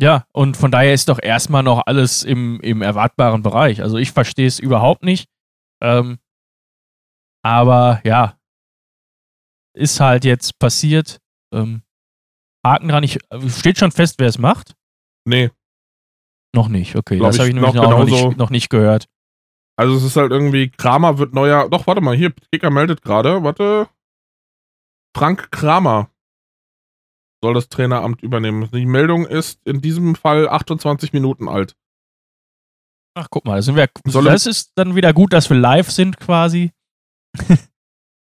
Ja, und von daher ist doch erstmal noch alles im, im erwartbaren Bereich. Also ich verstehe es überhaupt nicht. Ähm, aber ja, ist halt jetzt passiert. Ähm, Haken dran. Ich, steht schon fest, wer es macht? Nee. Noch nicht, okay. Glaub das habe ich nämlich noch, noch, nicht, noch nicht gehört. Also es ist halt irgendwie, Kramer wird neuer. Doch, warte mal, hier, Kicker meldet gerade. Warte. Frank Kramer soll das Traineramt übernehmen. Die Meldung ist in diesem Fall 28 Minuten alt. Ach, guck mal, sind wir, das ist dann wieder gut, dass wir live sind quasi.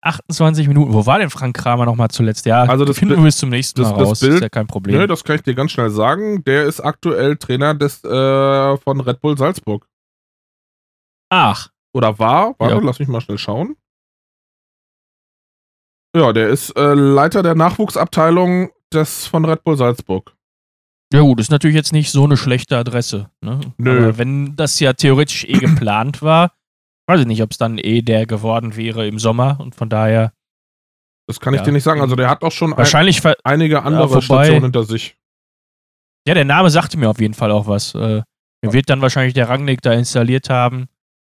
28 Minuten. Wo war denn Frank Kramer nochmal zuletzt? Ja, also das finden wir bis zum nächsten Mal das, raus. Das Bild, ist ja kein Problem. Nö, das kann ich dir ganz schnell sagen. Der ist aktuell Trainer des, äh, von Red Bull Salzburg. Ach. Oder war? Warte, ja. lass mich mal schnell schauen. Ja, der ist äh, Leiter der Nachwuchsabteilung des von Red Bull Salzburg. Ja gut, ist natürlich jetzt nicht so eine schlechte Adresse. Ne? Nö. Aber wenn das ja theoretisch eh geplant war, weiß ich nicht, ob es dann eh der geworden wäre im Sommer und von daher. Das kann ich ja, dir nicht sagen. Also der hat auch schon wahrscheinlich ein, einige andere ja, Stationen hinter sich. Ja, der Name sagte mir auf jeden Fall auch was. Äh, ja. wird dann wahrscheinlich der Rangnick da installiert haben.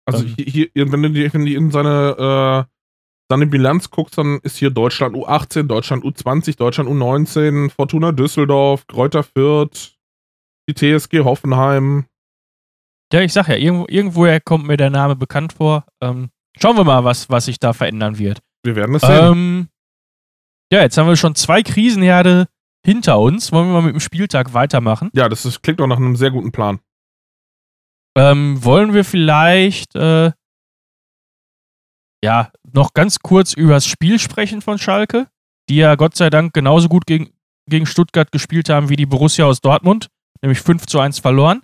Also ähm, hier, wenn, du die, wenn die in seine dann die Bilanz guckst, dann ist hier Deutschland U18, Deutschland U20, Deutschland U19, Fortuna Düsseldorf, Kräuter Fürth, die TSG Hoffenheim. Ja, ich sag ja, irgendwo, irgendwoher kommt mir der Name bekannt vor. Ähm, schauen wir mal, was, was sich da verändern wird. Wir werden es sehen. Ähm, ja, jetzt haben wir schon zwei Krisenherde hinter uns. Wollen wir mal mit dem Spieltag weitermachen? ja, das ist, klingt doch nach einem sehr guten Plan. Ähm, wollen wir vielleicht äh, ja noch ganz kurz über das Spiel sprechen von Schalke, die ja Gott sei Dank genauso gut gegen, gegen Stuttgart gespielt haben wie die Borussia aus Dortmund, nämlich 5 zu 1 verloren.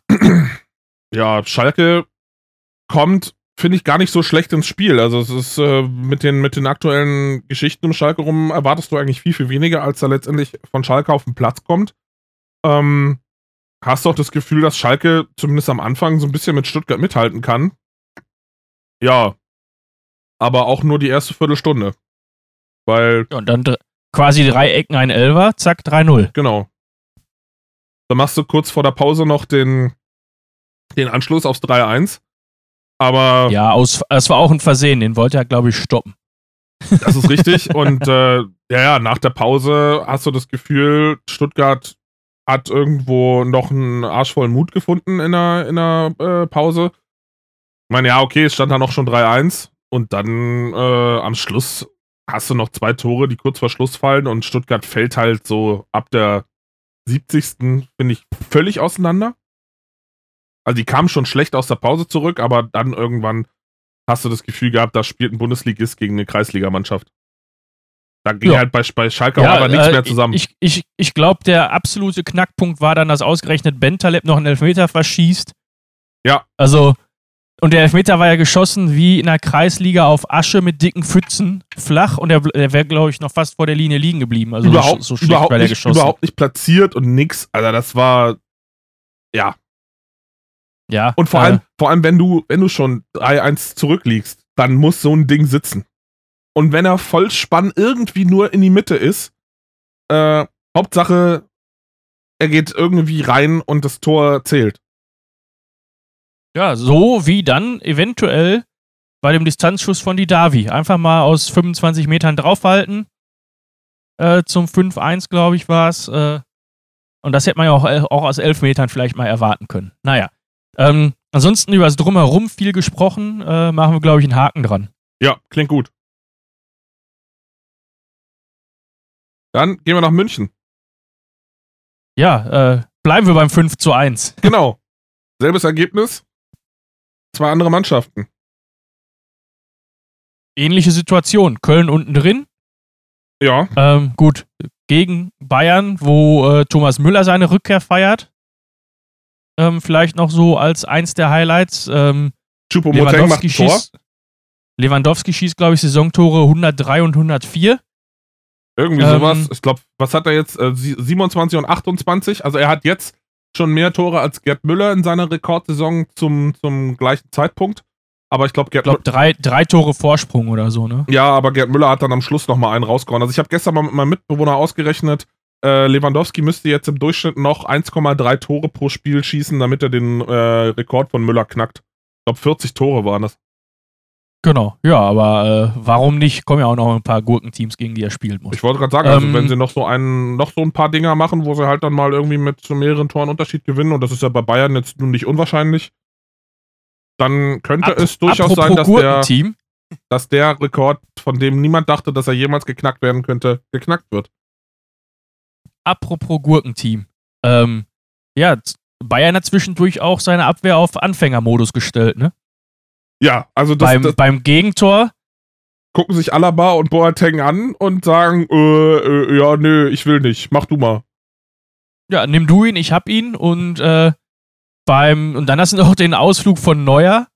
Ja, Schalke kommt, finde ich, gar nicht so schlecht ins Spiel. Also es ist äh, mit, den, mit den aktuellen Geschichten um Schalke rum erwartest du eigentlich viel, viel weniger, als da letztendlich von Schalke auf den Platz kommt. Ähm, hast du auch das Gefühl, dass Schalke zumindest am Anfang so ein bisschen mit Stuttgart mithalten kann? Ja. Aber auch nur die erste Viertelstunde. Weil, Ja, und dann quasi drei Ecken, ein Elfer, zack, 3-0. genau. Dann machst du kurz vor der Pause noch den, den Anschluss aufs 3-1. Aber Ja, aus, das war auch ein Versehen, den wollte er, glaube ich, stoppen. Das ist richtig. Und äh, ja, ja, nach der Pause hast du das Gefühl, Stuttgart hat irgendwo noch einen Arsch voll Mut gefunden in der, in der äh, Pause. Ich meine, ja, okay, es stand da noch schon 3-1. Und dann äh, am Schluss hast du noch zwei Tore, die kurz vor Schluss fallen. Und Stuttgart fällt halt so ab der 70. finde ich völlig auseinander. Also die kamen schon schlecht aus der Pause zurück, aber dann irgendwann hast du das Gefühl gehabt, da spielt ein Bundesligist gegen eine Kreisligamannschaft. Da ging Ja. halt bei, bei Schalke auch aber nichts äh, mehr zusammen. Ich, ich, ich glaube, der absolute Knackpunkt war dann, dass ausgerechnet Bentaleb noch einen Elfmeter verschießt. Ja. Also, und der Elfmeter war ja geschossen wie in der Kreisliga auf Asche mit dicken Pfützen, flach und der, der wäre, glaube ich, noch fast vor der Linie liegen geblieben. Also überhaupt, so, so schlecht überhaupt, war der nicht, geschossen. überhaupt nicht platziert und nix. Also das war, ja. Ja. Und vor äh, allem, vor allem, wenn du, wenn du schon 3-1 zurückliegst, dann muss so ein Ding sitzen. Und wenn er Vollspann irgendwie nur in die Mitte ist, äh, Hauptsache, er geht irgendwie rein und das Tor zählt. Ja, so wie dann eventuell bei dem Distanzschuss von Didavi. Einfach mal aus 25 Metern draufhalten. Äh, zum 5-1, glaube ich, war es. Äh, und das hätte man ja auch, äh, auch aus 11 Metern vielleicht mal erwarten können. Naja. Ähm, ansonsten über das Drumherum viel gesprochen. Äh, machen wir, glaube ich, einen Haken dran. Ja, klingt gut. Dann gehen wir nach München. Ja, äh, bleiben wir beim 5 zu 1. Genau. Selbes Ergebnis. Zwei andere Mannschaften. Ähnliche Situation. Köln unten drin. Ja, Ähm, gut, gegen Bayern, wo äh, Thomas Müller seine Rückkehr feiert. Ähm, vielleicht noch so als eins der Highlights. Ähm, Lewandowski schießt, Lewandowski schießt, glaube ich, Saisontore 103 und 104. Irgendwie Ähm, sowas. Ich glaube, was hat er jetzt? Äh, sie- 27 und 28. Also er hat jetzt schon mehr Tore als Gerd Müller in seiner Rekordsaison zum, zum gleichen Zeitpunkt. Aber ich glaube, Gerd Ich glaube, drei, drei Tore Vorsprung oder so, ne? Ja, aber Gerd Müller hat dann am Schluss nochmal einen rausgehauen. Also ich habe gestern mal mit meinem Mitbewohner ausgerechnet, äh, Lewandowski müsste jetzt im Durchschnitt noch 1,3 Tore pro Spiel schießen, damit er den äh, Rekord von Müller knackt. Ich glaube, 40 Tore waren das. Genau, ja, aber äh, warum nicht? Kommen ja auch noch ein paar Gurkenteams, gegen die er spielen muss. Ich wollte gerade sagen, also Ähm, wenn sie noch so einen, noch so ein paar Dinger machen, wo sie halt dann mal irgendwie mit so mehreren Toren Unterschied gewinnen, und das ist ja bei Bayern jetzt nun nicht unwahrscheinlich, dann könnte es durchaus sein, dass der, dass der Rekord, von dem niemand dachte, dass er jemals geknackt werden könnte, geknackt wird. Apropos Gurkenteam. Ähm, ja, Bayern hat zwischendurch auch seine Abwehr auf Anfängermodus gestellt, ne? Ja, also das, beim, das beim Gegentor gucken sich Alaba und Boateng an und sagen, äh, äh, ja, nö, ich will nicht, mach du mal. ja, nimm du ihn, ich hab ihn und äh, beim und dann hast du noch den Ausflug von Neuer,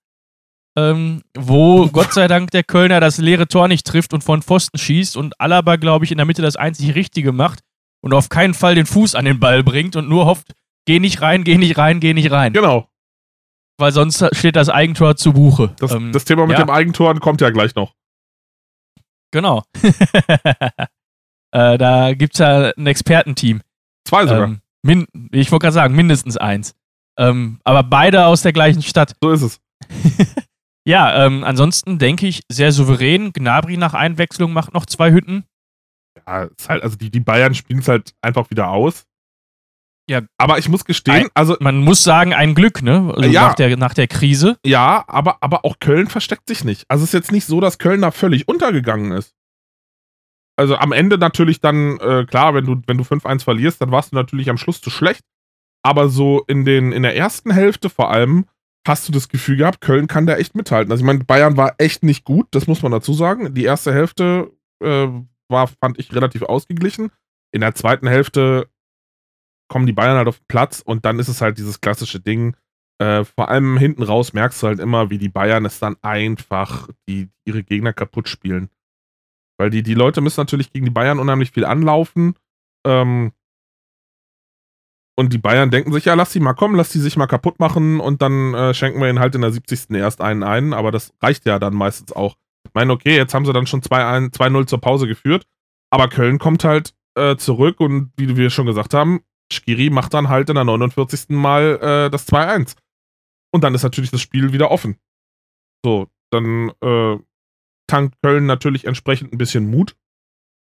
ähm, wo Gott sei Dank der Kölner das leere Tor nicht trifft und von Pfosten schießt und Alaba, glaube ich, in der Mitte das einzig Richtige macht und auf keinen Fall den Fuß an den Ball bringt und nur hofft, geh nicht rein, geh nicht rein, geh nicht rein. Genau. Weil sonst steht das Eigentor zu Buche. Das, Ähm, das Thema mit ja. dem Eigentoren kommt ja gleich noch. Genau. äh, da gibt es ja ein Expertenteam. Zwei sogar. Ähm, min ich wollte gerade sagen, mindestens eins. Ähm, aber beide aus der gleichen Stadt. so ist es. Ja, ähm, ansonsten denke ich, sehr souverän. Gnabry nach Einwechslung macht noch zwei Hütten. Ja, ist halt, also die, die Bayern spielen es halt einfach wieder aus. Ja. Aber ich muss gestehen, Ein- also Man muss sagen, ein Glück, ne? Also Ja. nach, der, nach der Krise. ja, aber, aber auch Köln versteckt sich nicht. Also es ist jetzt nicht so, dass Köln da völlig untergegangen ist. Also am Ende natürlich dann, äh, klar, wenn du, wenn du 5-1 verlierst, dann warst du natürlich am Schluss zu schlecht. Aber so in, den, in der ersten Hälfte vor allem hast du das Gefühl gehabt, Köln kann da echt mithalten. Also ich meine, Bayern war echt nicht gut, das muss man dazu sagen. Die erste Hälfte äh, war, fand ich, relativ ausgeglichen. In der zweiten Hälfte kommen die Bayern halt auf den Platz und dann ist es halt dieses klassische Ding. Äh, vor allem hinten raus merkst du halt immer, wie die Bayern es dann einfach die, ihre Gegner kaputt spielen. Weil die, die Leute müssen natürlich gegen die Bayern unheimlich viel anlaufen. Ähm, und die Bayern denken sich, ja, lass die mal kommen, lass die sich mal kaputt machen und dann äh, schenken wir ihnen halt in der 70. erst einen ein. Aber das reicht ja dann meistens auch. Ich meine, okay, jetzt haben sie dann schon 2-1 2-0 zur Pause geführt. Aber Köln kommt halt äh, zurück und wie wir schon gesagt haben, Skiri macht dann halt in der 49. Mal äh, das 2-1. Und dann ist natürlich das Spiel wieder offen. So, dann äh, tankt Köln natürlich entsprechend ein bisschen Mut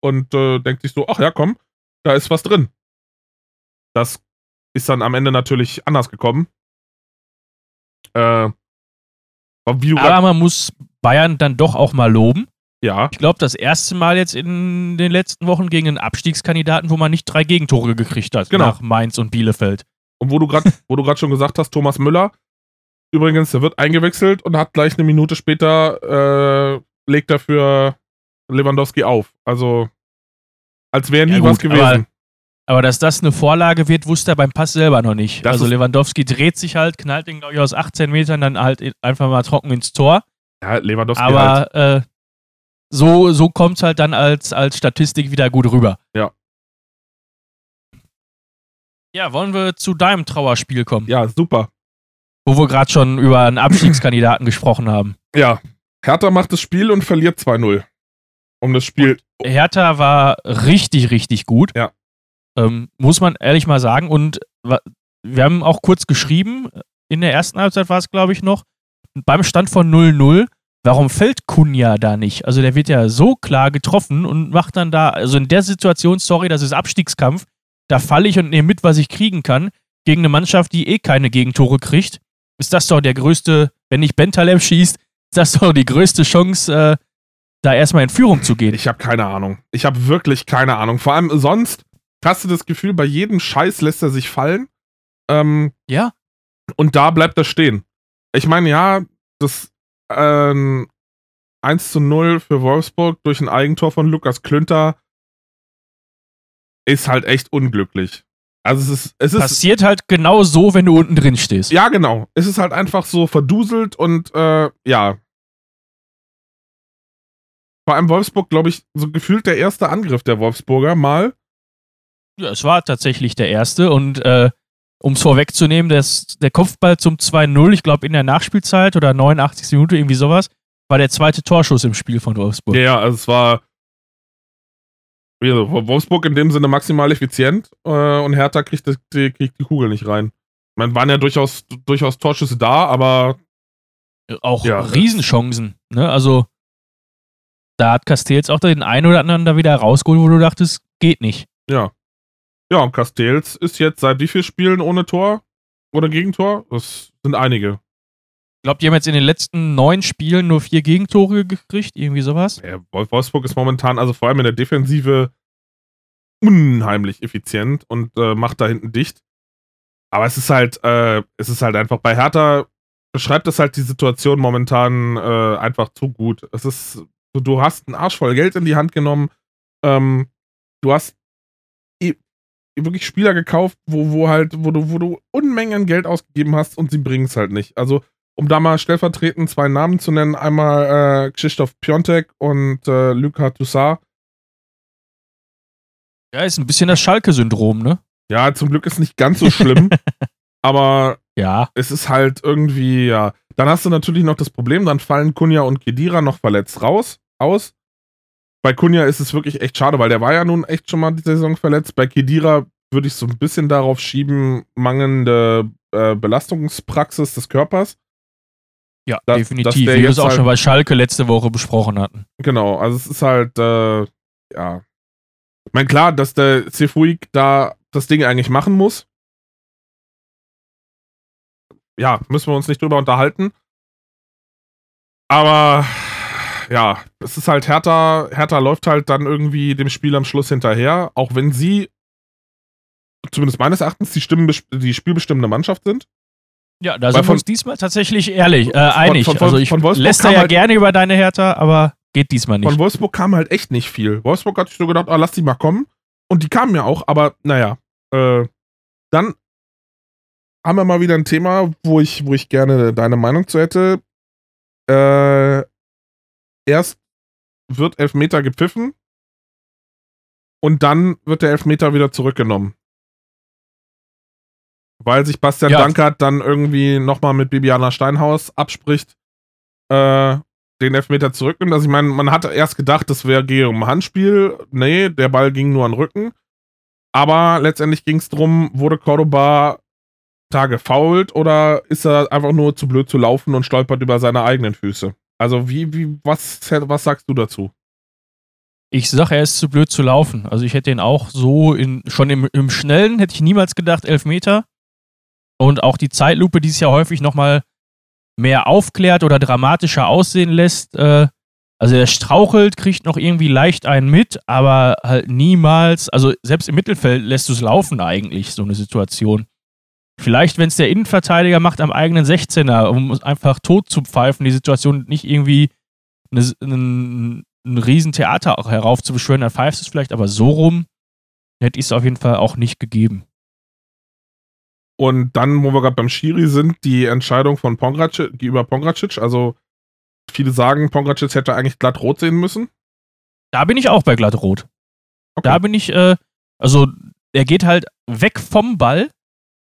und äh, denkt sich so, ach ja, komm, da ist was drin. Das ist dann am Ende natürlich anders gekommen. Äh, Aber man muss Bayern dann doch auch mal loben. ja, Ich glaube, das erste Mal jetzt in den letzten Wochen gegen einen Abstiegskandidaten, wo man nicht drei Gegentore gekriegt hat. Genau. Nach Mainz und Bielefeld. Und wo du gerade, wo du gerade schon gesagt hast, Thomas Müller, übrigens, der wird eingewechselt und hat gleich eine Minute später äh, legt er für Lewandowski auf. Also als wäre nie Ja, gut, was gewesen. aber- Aber dass das eine Vorlage wird, wusste er beim Pass selber noch nicht. Das also Lewandowski dreht sich halt, knallt den, glaube ich, aus 18 Metern dann halt in- einfach mal trocken ins Tor. Ja, Lewandowski halt. Aber äh, so, so kommt es halt dann als, als Statistik wieder gut rüber. Ja. Ja, wollen wir zu deinem Trauerspiel kommen, Ja, super. wo wir gerade schon über einen Abstiegskandidaten gesprochen haben. Ja, Hertha macht das Spiel und verliert 2-0. Um das Spiel. Hertha war richtig, richtig gut. Ja. Ähm, muss man ehrlich mal sagen. Und wir haben auch kurz geschrieben, in der ersten Halbzeit war es, glaube ich, noch, beim Stand von 0-0, warum fällt Kunja da nicht? Also der wird ja so klar getroffen und macht dann da, also in der Situation, sorry, das ist Abstiegskampf, da falle ich und nehme mit, was ich kriegen kann, gegen eine Mannschaft, die eh keine Gegentore kriegt. Ist das doch der größte, wenn nicht Bentaleb schießt, ist das doch die größte Chance, äh, da erstmal in Führung zu gehen. Ich habe keine Ahnung. Ich habe wirklich keine Ahnung. Vor allem sonst hast du das Gefühl, bei jedem Scheiß lässt er sich fallen. Ähm, Ja, und da bleibt er stehen. Ich meine, ja, das ähm, 1 zu 0 für Wolfsburg durch ein Eigentor von Lukas Klünter ist halt echt unglücklich. Also es ist, es ist, passiert halt genau so, wenn du unten drin stehst. ja genau, es ist halt einfach so verduselt und äh, ja. Vor allem Wolfsburg, glaube ich, so gefühlt der erste Angriff der Wolfsburger mal. Ja, es war tatsächlich der erste und äh, um es vorwegzunehmen, das, der Kopfball zum 2-0, ich glaube in der Nachspielzeit oder 89. Minute, irgendwie sowas, war der zweite Torschuss im Spiel von Wolfsburg. Ja, also es war ja, Wolfsburg in dem Sinne maximal effizient äh, und Hertha kriegt die, die, kriegt die Kugel nicht rein. Man waren ja durchaus, durchaus Torschüsse da, aber Auch Ja. Riesenchancen. Ne? Also da hat Castells auch den einen oder anderen da wieder rausgeholt, wo du dachtest, geht nicht. ja. Ja, und Castells ist jetzt seit wie vielen Spielen ohne Tor oder Gegentor? Das sind einige. Ich glaube, die haben jetzt in den letzten neun Spielen nur vier Gegentore gekriegt, irgendwie sowas. Ja, Wolf- Wolfsburg ist momentan, also vor allem in der Defensive, unheimlich effizient und äh, macht da hinten dicht. Aber es ist halt, äh, es ist halt einfach bei Hertha beschreibt es halt die Situation momentan äh, einfach zu gut. Es ist, du hast einen Arsch voll Geld in die Hand genommen. Ähm, du hast wirklich Spieler gekauft, wo, wo halt, wo du, wo du Unmengen Geld ausgegeben hast und sie bringen es halt nicht. Also, um da mal stellvertretend zwei Namen zu nennen, einmal äh, Krzysztof Piontek und äh, Luka Toussaint. Ja, ist ein bisschen das Schalke-Syndrom, ne? Ja, zum Glück ist nicht ganz so schlimm, aber Ja. es ist halt irgendwie, ja. Dann hast du natürlich noch das Problem, dann fallen Kunja und Kedira noch verletzt raus, aus. Bei Kunja ist es wirklich echt schade, weil der war ja nun echt schon mal die Saison verletzt. Bei Kedira würde ich so ein bisschen darauf schieben, mangelnde äh, Belastungspraxis des Körpers. Ja, Das- definitiv. Wie wir es auch halt- schon bei Schalke letzte Woche besprochen hatten. Genau, also es ist halt, äh, ja. Ich meine, klar, dass der Cefuig da das Ding eigentlich machen muss. Ja, müssen wir uns nicht drüber unterhalten. Aber ja, es ist halt Hertha, Hertha läuft halt dann irgendwie dem Spiel am Schluss hinterher, auch wenn sie zumindest meines Erachtens die, Stimmenbes- die spielbestimmende Mannschaft sind. Ja, da Weil sind wir uns diesmal tatsächlich ehrlich, äh, einig. von- von- also ich von Wolfsburg lässt ja halt- gerne über deine Hertha, aber geht diesmal nicht. Von Wolfsburg kam halt echt nicht viel. Wolfsburg hat sich so gedacht, ah, lass die mal kommen. Und die kamen ja auch, aber naja. Äh, dann haben wir mal wieder ein Thema, wo ich, wo ich gerne deine Meinung zu hätte. Äh, erst wird Elfmeter gepfiffen und dann wird der Elfmeter wieder zurückgenommen. Weil sich Bastian Ja. Dankert dann irgendwie nochmal mit Bibiana Steinhaus abspricht, äh, den Elfmeter zurücknimmt. Also ich meine, man hatte erst gedacht, das wäre gehe um Handspiel. Nee, der Ball ging nur an den Rücken. Aber letztendlich ging es darum, wurde Cordoba da gefoult oder ist er einfach nur zu blöd zu laufen und stolpert über seine eigenen Füße? Also wie, wie, was, was sagst du dazu? Ich sag, er ist zu blöd zu laufen. Also ich hätte ihn auch so in, schon im, im Schnellen hätte ich niemals gedacht, Elfmeter. Und auch die Zeitlupe, die es ja häufig nochmal mehr aufklärt oder dramatischer aussehen lässt. Äh, also er strauchelt, kriegt noch irgendwie leicht einen mit, aber halt niemals, also selbst im Mittelfeld lässt du es laufen eigentlich, so eine Situation. Vielleicht, wenn es der Innenverteidiger macht am eigenen 16er, um einfach tot zu pfeifen, die Situation nicht irgendwie eine, ein, ein Riesentheater auch heraufzubeschwören, dann pfeifst du es vielleicht, aber so rum hätte ich es auf jeden Fall auch nicht gegeben. Und dann, wo wir gerade beim Schiri sind, die Entscheidung von Pongracic gegenüber Pongracic. Also viele sagen, Pongracic hätte eigentlich glatt rot sehen müssen. Da bin ich auch bei glattrot. Okay. Da bin ich, äh, also er geht halt weg vom Ball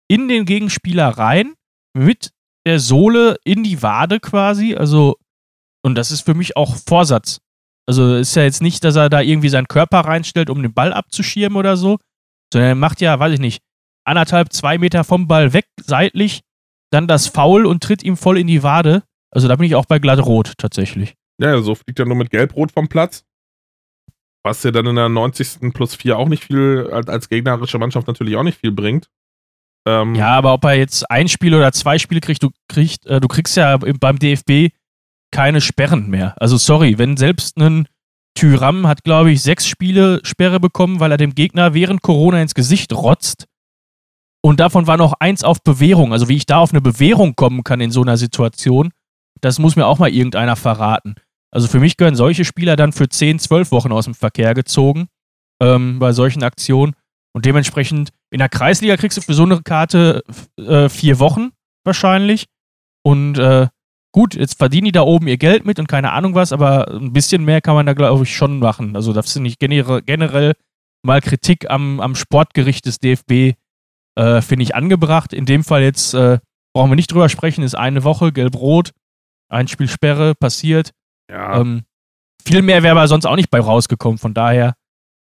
in den Gegenspieler rein mit der Sohle in die Wade quasi. Also, und das ist für mich auch Vorsatz. Also ist ja jetzt nicht, dass er da irgendwie seinen Körper reinstellt, um den Ball abzuschirmen oder so, sondern er macht ja, weiß ich nicht, anderthalb, zwei Meter vom Ball weg, seitlich, dann das Foul und tritt ihm voll in die Wade. Also da bin ich auch bei glattrot tatsächlich. Ja, so fliegt er nur mit Gelb-Rot vom Platz. Was ja dann in der 90. plus 4 auch nicht viel, als als gegnerische Mannschaft natürlich auch nicht viel bringt. Ähm, Ja, aber ob er jetzt ein Spiel oder zwei Spiele kriegt, du, kriegst, äh, du kriegst ja im- beim DFB keine Sperren mehr. Also sorry, wenn selbst ein Tyram hat, glaube ich, sechs Spiele Sperre bekommen, weil er dem Gegner während Corona ins Gesicht rotzt. Und davon war noch eins auf Bewährung. Also wie ich da auf eine Bewährung kommen kann in so einer Situation, das muss mir auch mal irgendeiner verraten. Also für mich gehören solche Spieler dann für 10, 12 Wochen aus dem Verkehr gezogen ähm, bei solchen Aktionen. Und dementsprechend in der Kreisliga kriegst du für so eine Karte äh, vier Wochen wahrscheinlich. Und äh, gut, jetzt verdienen die da oben ihr Geld mit und keine Ahnung was, aber ein bisschen mehr kann man da, glaube ich, schon machen. Also das finde ich generell, generell mal Kritik am, am Sportgericht des DFB, äh, finde ich angebracht. In dem Fall jetzt äh, brauchen wir nicht drüber sprechen, ist eine Woche, gelb-rot, ein Spiel Sperre, passiert. ja. Ähm, viel mehr wäre aber sonst auch nicht bei rausgekommen. Von daher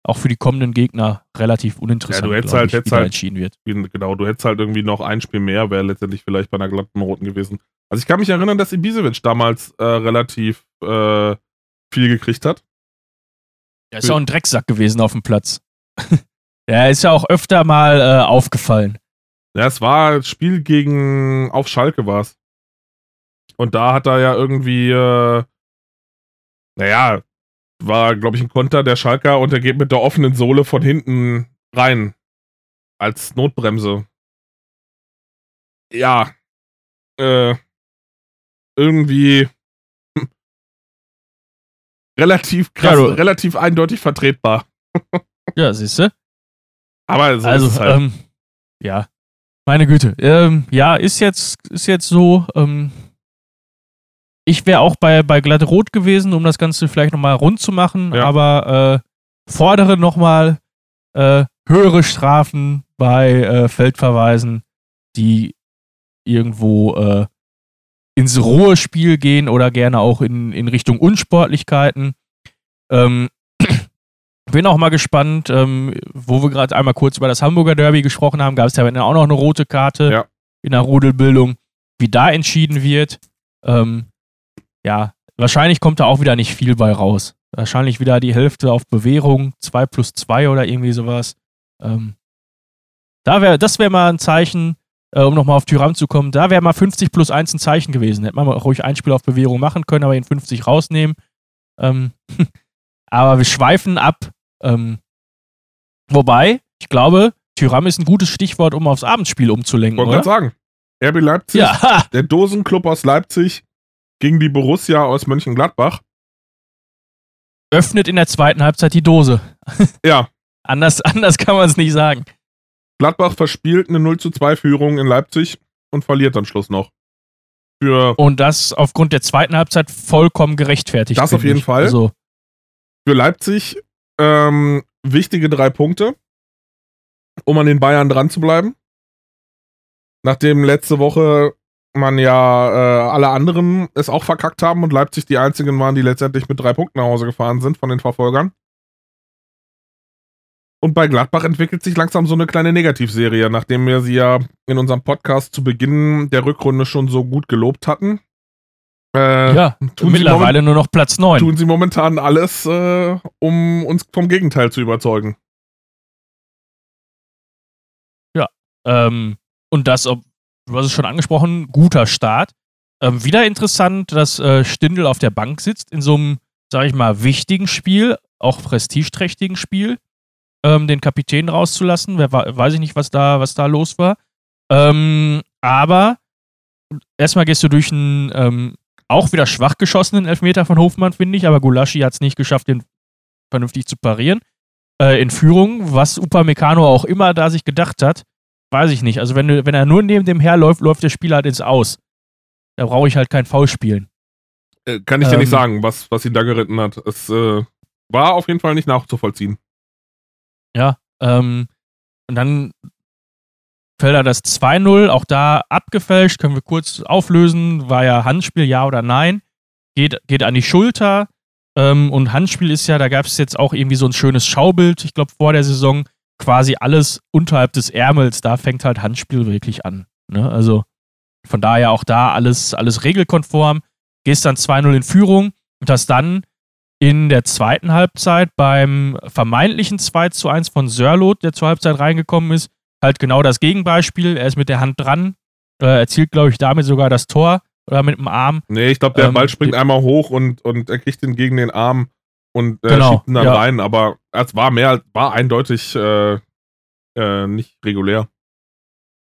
auch für die kommenden Gegner relativ uninteressant, Ja, du hättest halt- ich, hättest halt- entschieden wird. genau, du hättest halt irgendwie noch ein Spiel mehr, wäre letztendlich vielleicht bei einer glatten Roten gewesen. Also ich kann mich erinnern, dass Ibisevic damals äh, relativ äh, viel gekriegt hat. Er ist ja auch ein Drecksack gewesen auf dem Platz. Der ist ja auch öfter mal äh, aufgefallen. Ja, es war das Spiel gegen auf Schalke war es. Und da hat er ja irgendwie, äh, naja, war, glaube ich, ein Konter der Schalker und er geht mit der offenen Sohle von hinten rein. Als Notbremse. Ja. Äh, irgendwie hm, relativ krass, Ja, relativ eindeutig vertretbar. Ja, siehst du? Aber so also, ist es halt. ähm, ja. Meine Güte. Ähm, ja, ist jetzt, ist jetzt so. Ähm, ich wäre auch bei, bei glatt rot gewesen, um das Ganze vielleicht nochmal rund zu machen, Ja. aber äh, fordere nochmal äh, höhere Strafen bei äh, Feldverweisen, die irgendwo äh, ins rohe Spiel gehen oder gerne auch in, in Richtung Unsportlichkeiten. Ähm, bin auch mal gespannt, ähm, wo wir gerade einmal kurz über das Hamburger Derby gesprochen haben, gab es ja auch noch eine rote Karte Ja. in der Rudelbildung, wie da entschieden wird. Ähm, ja, wahrscheinlich kommt da auch wieder nicht viel bei raus. Wahrscheinlich wieder die Hälfte auf Bewährung, 2 plus 2 oder irgendwie sowas. Ähm, da wär, das wäre mal ein Zeichen, äh, um nochmal auf Tyram zu kommen, da wäre mal 50 plus 1 ein Zeichen gewesen. Hätte man ruhig ein Spiel auf Bewährung machen können, aber ihn 50 rausnehmen. Ähm, aber wir schweifen ab. Ähm, wobei, ich glaube, Tyram ist ein gutes Stichwort, um aufs Abendspiel umzulenken. Wollte gerade sagen. RB Leipzig, Ja, der Dosenclub aus Leipzig gegen die Borussia aus Mönchengladbach. öffnet in der zweiten Halbzeit die Dose. Ja, Anders, anders kann man es nicht sagen. Gladbach verspielt eine 0 zu 2 Führung in Leipzig und verliert am Schluss noch. Für, Und das aufgrund der zweiten Halbzeit vollkommen gerechtfertigt. Das auf jeden ich. Fall. Also, für Leipzig ähm, wichtige drei Punkte, um an den Bayern dran zu bleiben. Nachdem letzte Woche man ja äh, alle anderen es auch verkackt haben und Leipzig die einzigen waren, die letztendlich mit drei Punkten nach Hause gefahren sind von den Verfolgern. Und bei Gladbach entwickelt sich langsam so eine kleine Negativserie, nachdem wir sie ja in unserem Podcast zu Beginn der Rückrunde schon so gut gelobt hatten. Äh, ja, tun mittlerweile nur noch Platz 9. tun sie momentan alles, äh, um uns vom Gegenteil zu überzeugen. Ähm, und das, ob, du hast es schon angesprochen, guter Start. Ähm, wieder interessant, dass äh, Stindl auf der Bank sitzt in so einem, sag ich mal, wichtigen Spiel, auch prestigeträchtigen Spiel, ähm, den Kapitän rauszulassen. Wer, weiß ich nicht, was da, was da los war. Ähm, aber erstmal gehst du durch einen ähm, auch wieder schwach geschossenen Elfmeter von Hofmann, finde ich, aber Gulaschi hat es nicht geschafft, den vernünftig zu parieren. Äh, in Führung, was Upamecano auch immer da sich gedacht hat, weiß ich nicht. Also wenn, du, wenn er nur neben dem herläuft, läuft der Spieler halt ins Aus. Da brauche ich halt kein Foul spielen. Äh, kann ich dir nicht Ähm. sagen, was, was ihn da geritten hat. Es äh, war auf jeden Fall nicht nachzuvollziehen. Ja. Ähm, und dann fällt er das 2-0, auch da abgefälscht, können wir kurz auflösen. War ja Handspiel, ja oder nein. Geht, geht an die Schulter. Ähm, und Handspiel ist ja, da gab es jetzt auch irgendwie so ein schönes Schaubild, ich glaube vor der Saison, quasi alles unterhalb des Ärmels, da fängt halt Handspiel wirklich an. Ne? Also von daher auch da alles, alles regelkonform. Gehst dann 2-0 in Führung und hast dann in der zweiten Halbzeit beim vermeintlichen 2 zu 1 von Sörlot, der zur Halbzeit reingekommen ist, halt genau das Gegenbeispiel. Er ist mit der Hand dran, äh, erzielt, glaube ich, damit sogar das Tor oder mit dem Arm. Nee, ich glaube, der Ähm, Ball springt einmal hoch und, und er kriegt ihn gegen den Arm und äh, Genau, schiebt ihn dann ja. rein. Aber es war mehr, war eindeutig äh, äh, nicht regulär.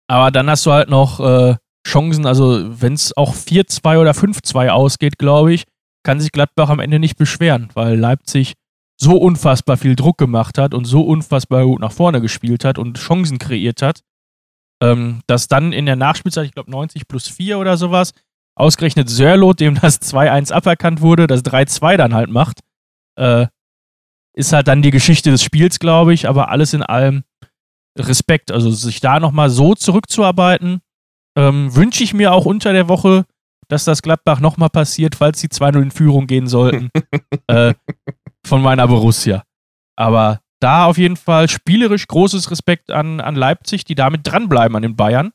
Aber dann hast du halt noch äh, Chancen, also wenn es auch 4-2 oder 5-2 ausgeht, glaube ich, kann sich Gladbach am Ende nicht beschweren, weil Leipzig so unfassbar viel Druck gemacht hat und so unfassbar gut nach vorne gespielt hat und Chancen kreiert hat, ähm, dass dann in der Nachspielzeit, ich glaube 90 plus 4 oder sowas, ausgerechnet Sörlot, dem das 2-1 aberkannt wurde, das 3-2 dann halt macht, äh, ist halt dann die Geschichte des Spiels, glaube ich, aber alles in allem Respekt. Also sich da nochmal so zurückzuarbeiten, ähm, wünsche ich mir auch unter der Woche, dass das Gladbach nochmal passiert, falls die 2-0 in Führung gehen sollten. äh, von meiner Borussia. Aber da auf jeden Fall spielerisch großes Respekt an, an Leipzig, die damit dranbleiben an den Bayern.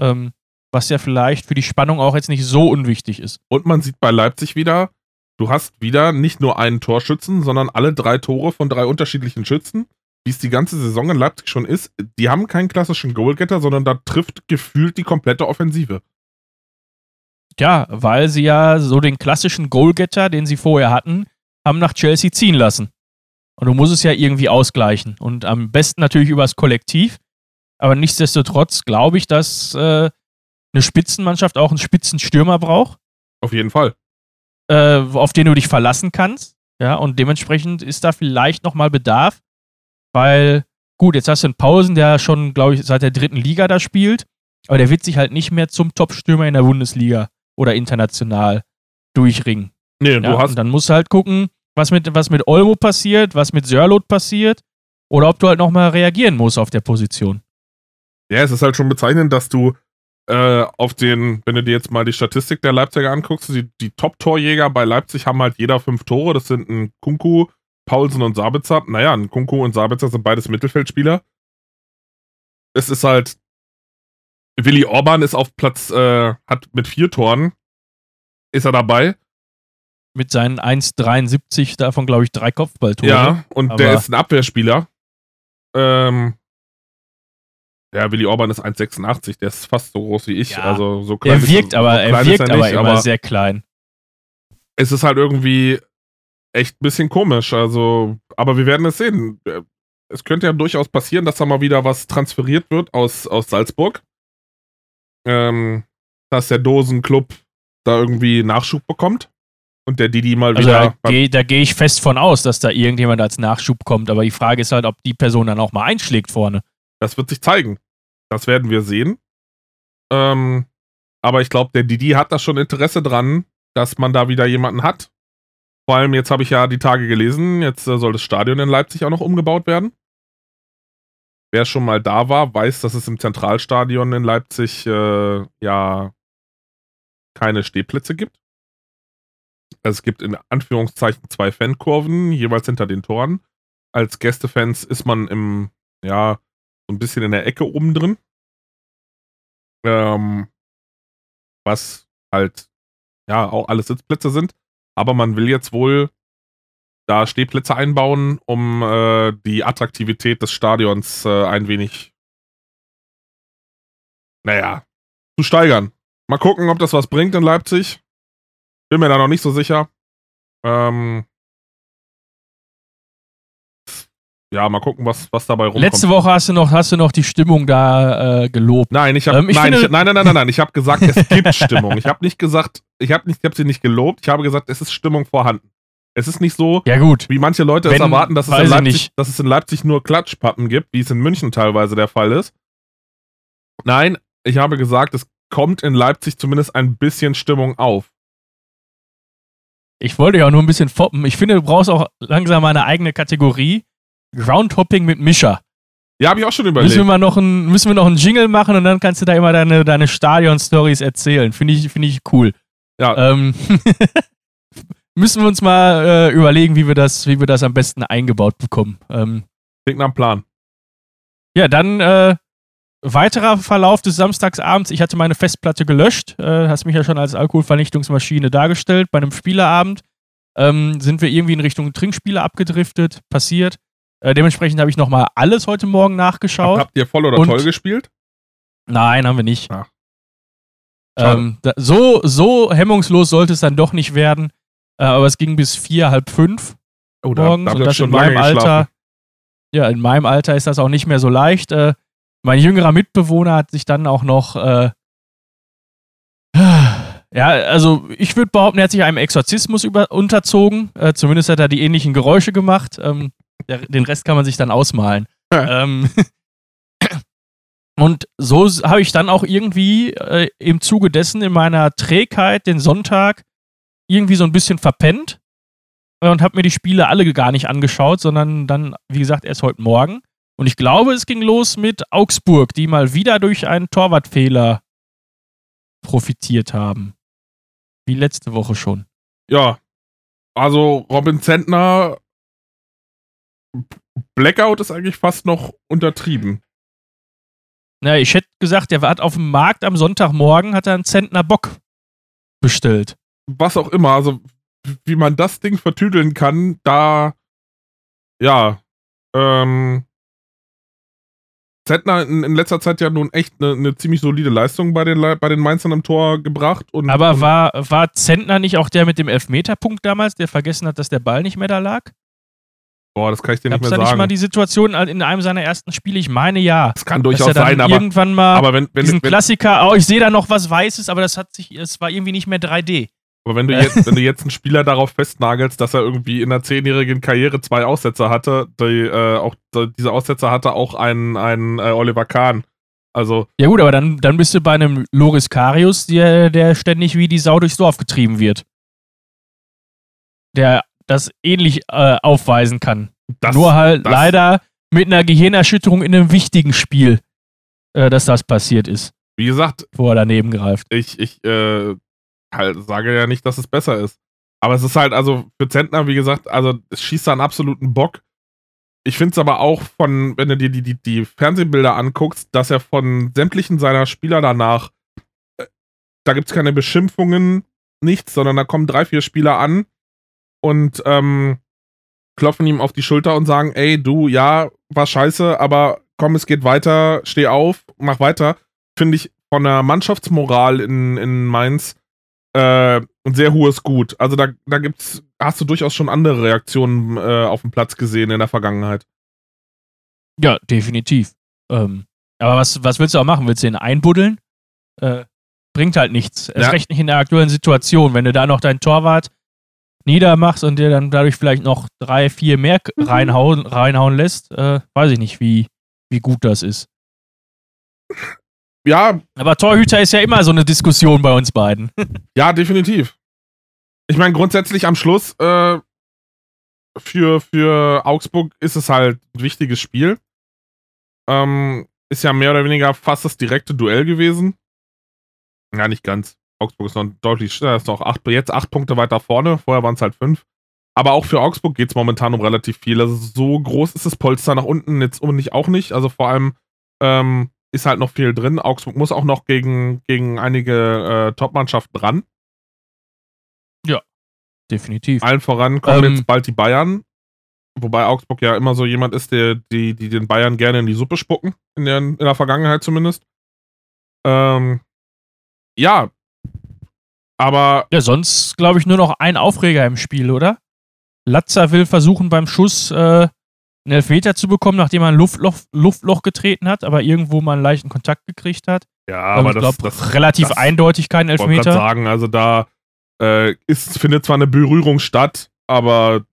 Ähm, was ja vielleicht für die Spannung auch jetzt nicht so unwichtig ist. Und man sieht bei Leipzig wieder, du hast wieder nicht nur einen Torschützen, sondern alle drei Tore von drei unterschiedlichen Schützen, wie es die ganze Saison in Leipzig schon ist. Die haben keinen klassischen Goalgetter, sondern da trifft gefühlt die komplette Offensive. Ja, weil sie ja so den klassischen Goalgetter, den sie vorher hatten, haben nach Chelsea ziehen lassen. Und du musst es ja irgendwie ausgleichen. Und am besten natürlich übers Kollektiv. Aber nichtsdestotrotz glaube ich, dass äh, eine Spitzenmannschaft auch einen Spitzenstürmer braucht, Auf jeden Fall. Äh, auf den du dich verlassen kannst. Ja, und dementsprechend ist da vielleicht nochmal Bedarf, weil, gut, jetzt hast du einen Pausen, der schon, glaube ich, seit der dritten Liga da spielt, aber der wird sich halt nicht mehr zum Top-Stürmer in der Bundesliga oder international durchringen. Nee, Ja, du hast und dann musst du halt gucken, was mit, was mit Olmo passiert, was mit Sörlot passiert oder ob du halt nochmal reagieren musst auf der Position. Ja, es ist halt schon bezeichnend, dass du äh, auf den, wenn du dir jetzt mal die Statistik der Leipziger anguckst, die, die Top-Torjäger bei Leipzig haben halt jeder fünf Tore. Das sind ein Kunku, Paulsen und Sabitzer. Naja, ein Kunku und Sabitzer sind beides Mittelfeldspieler. Es ist halt, Willi Orban ist auf Platz, äh, hat mit vier Toren ist er dabei. Mit seinen 1,73, davon glaube ich drei Kopfballtore. Ja, und Aber- der ist ein Abwehrspieler. Ähm, ja, Willi Orban ist 1,86, der ist fast so groß wie ich. Ja. Also so klein Er ist wirkt aber, so er ist wirkt aber nicht, immer sehr klein. es ist halt irgendwie echt ein bisschen komisch. Also, aber wir werden es sehen. Es könnte ja durchaus passieren, dass da mal wieder was transferiert wird aus, aus Salzburg. Ähm, dass der Dosenclub da irgendwie Nachschub bekommt. Und der Didi mal Also wieder. da gehe geh ich fest von aus, dass da irgendjemand als Nachschub kommt. Aber die Frage ist halt, ob die Person dann auch mal einschlägt vorne. Das wird sich zeigen. Das werden wir sehen. Ähm, aber ich glaube, der Didi hat da schon Interesse dran, dass man da wieder jemanden hat. Vor allem, jetzt habe ich ja die Tage gelesen, jetzt äh, soll das Stadion in Leipzig auch noch umgebaut werden. Wer schon mal da war, weiß, dass es im Zentralstadion in Leipzig äh, ja keine Stehplätze gibt. Es gibt in Anführungszeichen zwei Fankurven, jeweils hinter den Toren. Als Gästefans ist man im, ja, so ein bisschen in der Ecke oben drin. Ähm, was halt, ja, auch alles Sitzplätze sind. Aber man will jetzt wohl da Stehplätze einbauen, um äh, die Attraktivität des Stadions äh, ein wenig, naja, zu steigern. Mal gucken, ob das was bringt in Leipzig. Bin mir da noch nicht so sicher. Ähm, ja, mal gucken, was, was dabei rumkommt. Letzte Woche hast du noch, hast du noch die Stimmung da äh, gelobt. Nein, ich habe Ähm, nein, nein, nein, nein, nein, nein, ich habe gesagt, es gibt Stimmung. Ich habe nicht gesagt, ich habe nicht, ich habe sie nicht gelobt. Ich habe gesagt, es ist Stimmung vorhanden. Es ist nicht so, Ja, gut. wie manche Leute es Wenn- erwarten, dass es, Leipzig, dass es in Leipzig nur Klatschpappen gibt, wie es in München teilweise der Fall ist. Nein, ich habe gesagt, es kommt in Leipzig zumindest ein bisschen Stimmung auf. Ich wollte ja auch nur ein bisschen foppen. Ich finde, du brauchst auch langsam mal eine eigene Kategorie. Groundhopping mit Mischer. Ja, habe ich auch schon Müssen wir überlegt. mal noch ein, müssen wir noch einen Jingle machen und dann kannst du da immer deine, deine Stadion-Stories erzählen. Finde ich, finde ich cool. Ja, Ähm, müssen wir uns mal äh, überlegen, wie wir, das, wie wir das am besten eingebaut bekommen. Ähm, klingt nach Plan. ja, dann äh, weiterer Verlauf des Samstagsabends. Ich hatte meine Festplatte gelöscht. Äh, hast mich ja schon als Alkoholvernichtungsmaschine dargestellt. Bei einem Spieleabend ähm, sind wir irgendwie in Richtung Trinkspiele abgedriftet. Passiert. Äh, dementsprechend habe ich nochmal alles heute Morgen nachgeschaut. Habt ihr voll oder Und- toll gespielt? Nein, haben wir nicht. Ach. Ähm, da, so, so hemmungslos sollte es dann doch nicht werden. Äh, aber es ging bis vier, halb fünf Oh, morgens habt und das schon in meinem Alter. Ja, in meinem Alter ist das auch nicht mehr so leicht. Äh, mein jüngerer Mitbewohner hat sich dann auch noch. Äh, ja, also ich würde behaupten, er hat sich einem Exorzismus über, unterzogen. Äh, zumindest hat er die ähnlichen Geräusche gemacht. Ähm, den Rest kann man sich dann ausmalen. ähm, und so habe ich dann auch irgendwie äh, im Zuge dessen in meiner Trägheit den Sonntag irgendwie so ein bisschen verpennt und habe mir die Spiele alle gar nicht angeschaut, sondern dann, wie gesagt, erst heute Morgen. Und ich glaube, es ging los mit Augsburg, die mal wieder durch einen Torwartfehler profitiert haben. Wie letzte Woche schon. Ja, also Robin Zentner Blackout ist eigentlich fast noch untertrieben. Na, ich hätte gesagt, der hat auf dem Markt am Sonntagmorgen hat er einen Zentner Bock bestellt. Was auch immer, also wie man das Ding vertüdeln kann, da ja, ähm Zentner in, in letzter Zeit ja nun echt eine ne ziemlich solide Leistung bei den, bei den Mainzern im Tor gebracht. Und, Aber und, war, war Zentner nicht auch der mit dem Elfmeterpunkt damals, der vergessen hat, dass der Ball nicht mehr da lag? Boah, das kann ich dir Gab nicht mehr da nicht sagen. mal die Situation in einem seiner ersten Spiele? Ich meine ja. das kann durchaus sein, aber, irgendwann mal aber wenn, wenn, diesen wenn, Klassiker, oh, ich sehe da noch was Weißes, aber das hat sich, es war irgendwie nicht mehr 3D. Aber wenn du, Äh. jetzt, wenn du jetzt einen Spieler darauf festnagelst, dass er irgendwie in einer zehnjährigen Karriere zwei Aussetzer hatte, die, äh, auch die, diese Aussetzer hatte auch ein, ein äh, Oliver Kahn. Also, Ja gut, aber dann, dann bist du bei einem Loris Karius, der, der ständig wie die Sau durchs Dorf getrieben wird. Der das ähnlich äh, aufweisen kann. das, Nur halt das- leider mit einer Gehirnerschütterung in einem wichtigen Spiel, äh, dass das passiert ist, wie gesagt, wo er daneben greift. ich, ich äh, halt sage ja nicht, dass es besser ist. Aber es ist halt, also für Zentner, wie gesagt, also es schießt da einen absoluten Bock. Ich finde es aber auch von, wenn du dir die, die, die Fernsehbilder anguckst, dass er von sämtlichen seiner Spieler danach, äh, da gibt es keine Beschimpfungen nichts, sondern da kommen drei, vier Spieler an und ähm, klopfen ihm auf die Schulter und sagen, ey, du, ja, war scheiße, aber komm, es geht weiter, steh auf, mach weiter. Finde ich von der Mannschaftsmoral in, in Mainz äh, ein sehr hohes Gut. Also da, da gibt's, hast du durchaus schon andere Reaktionen äh, auf dem Platz gesehen in der Vergangenheit. Ja, definitiv. Ähm, aber was, was willst du auch machen? Willst du ihn einbuddeln? Äh, bringt halt nichts. Erst Ja. recht nicht in der aktuellen Situation. Wenn du da noch deinen Torwart niedermachst und dir dann dadurch vielleicht noch drei, vier mehr Mhm. reinhauen, reinhauen lässt, äh, weiß ich nicht, wie, wie gut das ist. Ja, Aber Torhüter ist ja immer so eine Diskussion bei uns beiden. ja, definitiv. Ich meine, grundsätzlich am Schluss äh, für, für Augsburg ist es halt ein wichtiges Spiel. Ähm, ist ja mehr oder weniger fast das direkte Duell gewesen. Ja, nicht ganz. Augsburg ist noch deutlich, äh, ist noch acht, jetzt acht Punkte weiter vorne. Vorher waren es halt fünf. Aber auch für Augsburg geht es momentan um relativ viel. Also so groß ist das Polster nach unten jetzt unbedingt auch nicht. Also vor allem ähm, ist halt noch viel drin. Augsburg muss auch noch gegen, gegen einige äh, Top-Mannschaften ran. Definitiv. Allen voran kommen Ähm, jetzt bald die Bayern. Wobei Augsburg ja immer so jemand ist, der die, die den Bayern gerne in die Suppe spucken. In der, in der Vergangenheit zumindest. Ähm, ja. Aber Ja, sonst glaube ich nur noch ein Aufreger im Spiel, oder? Latzer will versuchen beim Schuss äh, einen Elfmeter zu bekommen, nachdem er ein Luftloch, Luftloch getreten hat, aber irgendwo mal einen leichten Kontakt gekriegt hat. ja, Aber aber ich das, glaube, relativ das- eindeutig kein Elfmeter. sagen, also da äh, ist, findet zwar eine Berührung statt, aber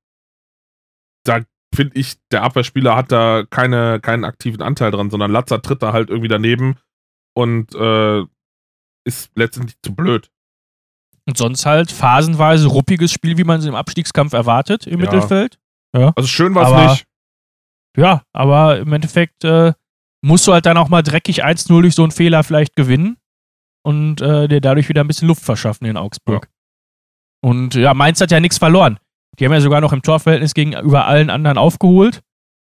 da finde ich, der Abwehrspieler hat da keine, keinen aktiven Anteil dran, sondern Latzer tritt da halt irgendwie daneben und äh, ist letztendlich zu blöd. Und sonst halt phasenweise ruppiges Spiel, wie man es im Abstiegskampf erwartet im Ja. Mittelfeld. Also schön war es nicht. Ja, aber im Endeffekt äh, musst du halt dann auch mal dreckig 1-0 durch so einen Fehler vielleicht gewinnen und äh, dir dadurch wieder ein bisschen Luft verschaffen in Augsburg. Und ja, Mainz hat ja nichts verloren. Die haben ja sogar noch im Torverhältnis gegenüber allen anderen aufgeholt.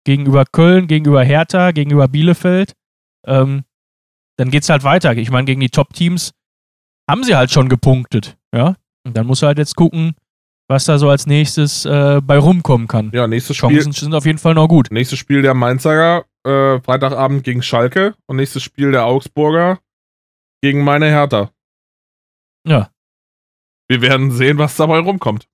Gegenüber Köln, gegenüber Hertha, gegenüber Bielefeld. Ähm, dann geht's halt weiter. Ich meine, gegen die Top-Teams haben sie halt schon gepunktet. Ja. Und dann musst du halt jetzt gucken, was da so als nächstes äh, bei rumkommen kann. Ja, nächstes Spiel, Chancen sind auf jeden Fall noch gut. nächstes Spiel der Mainzer äh, Freitagabend gegen Schalke und nächstes Spiel der Augsburger gegen meine Hertha. Ja. Wir werden sehen, was dabei rumkommt.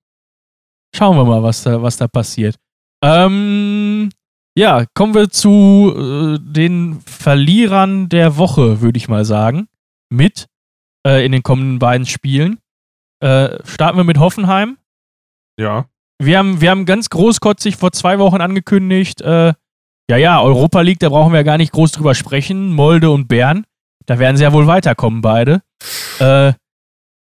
Schauen wir mal, was da, was da passiert. Ähm, ja, kommen wir zu äh, den Verlierern der Woche, würde ich mal sagen. Mit äh, in den kommenden beiden Spielen. Äh, starten wir mit Hoffenheim. Ja. Wir haben, wir haben ganz großkotzig vor zwei Wochen angekündigt, äh, ja, ja, Europa League, da brauchen wir ja gar nicht groß drüber sprechen. Molde und Bern, da werden sie ja wohl weiterkommen, beide. Äh,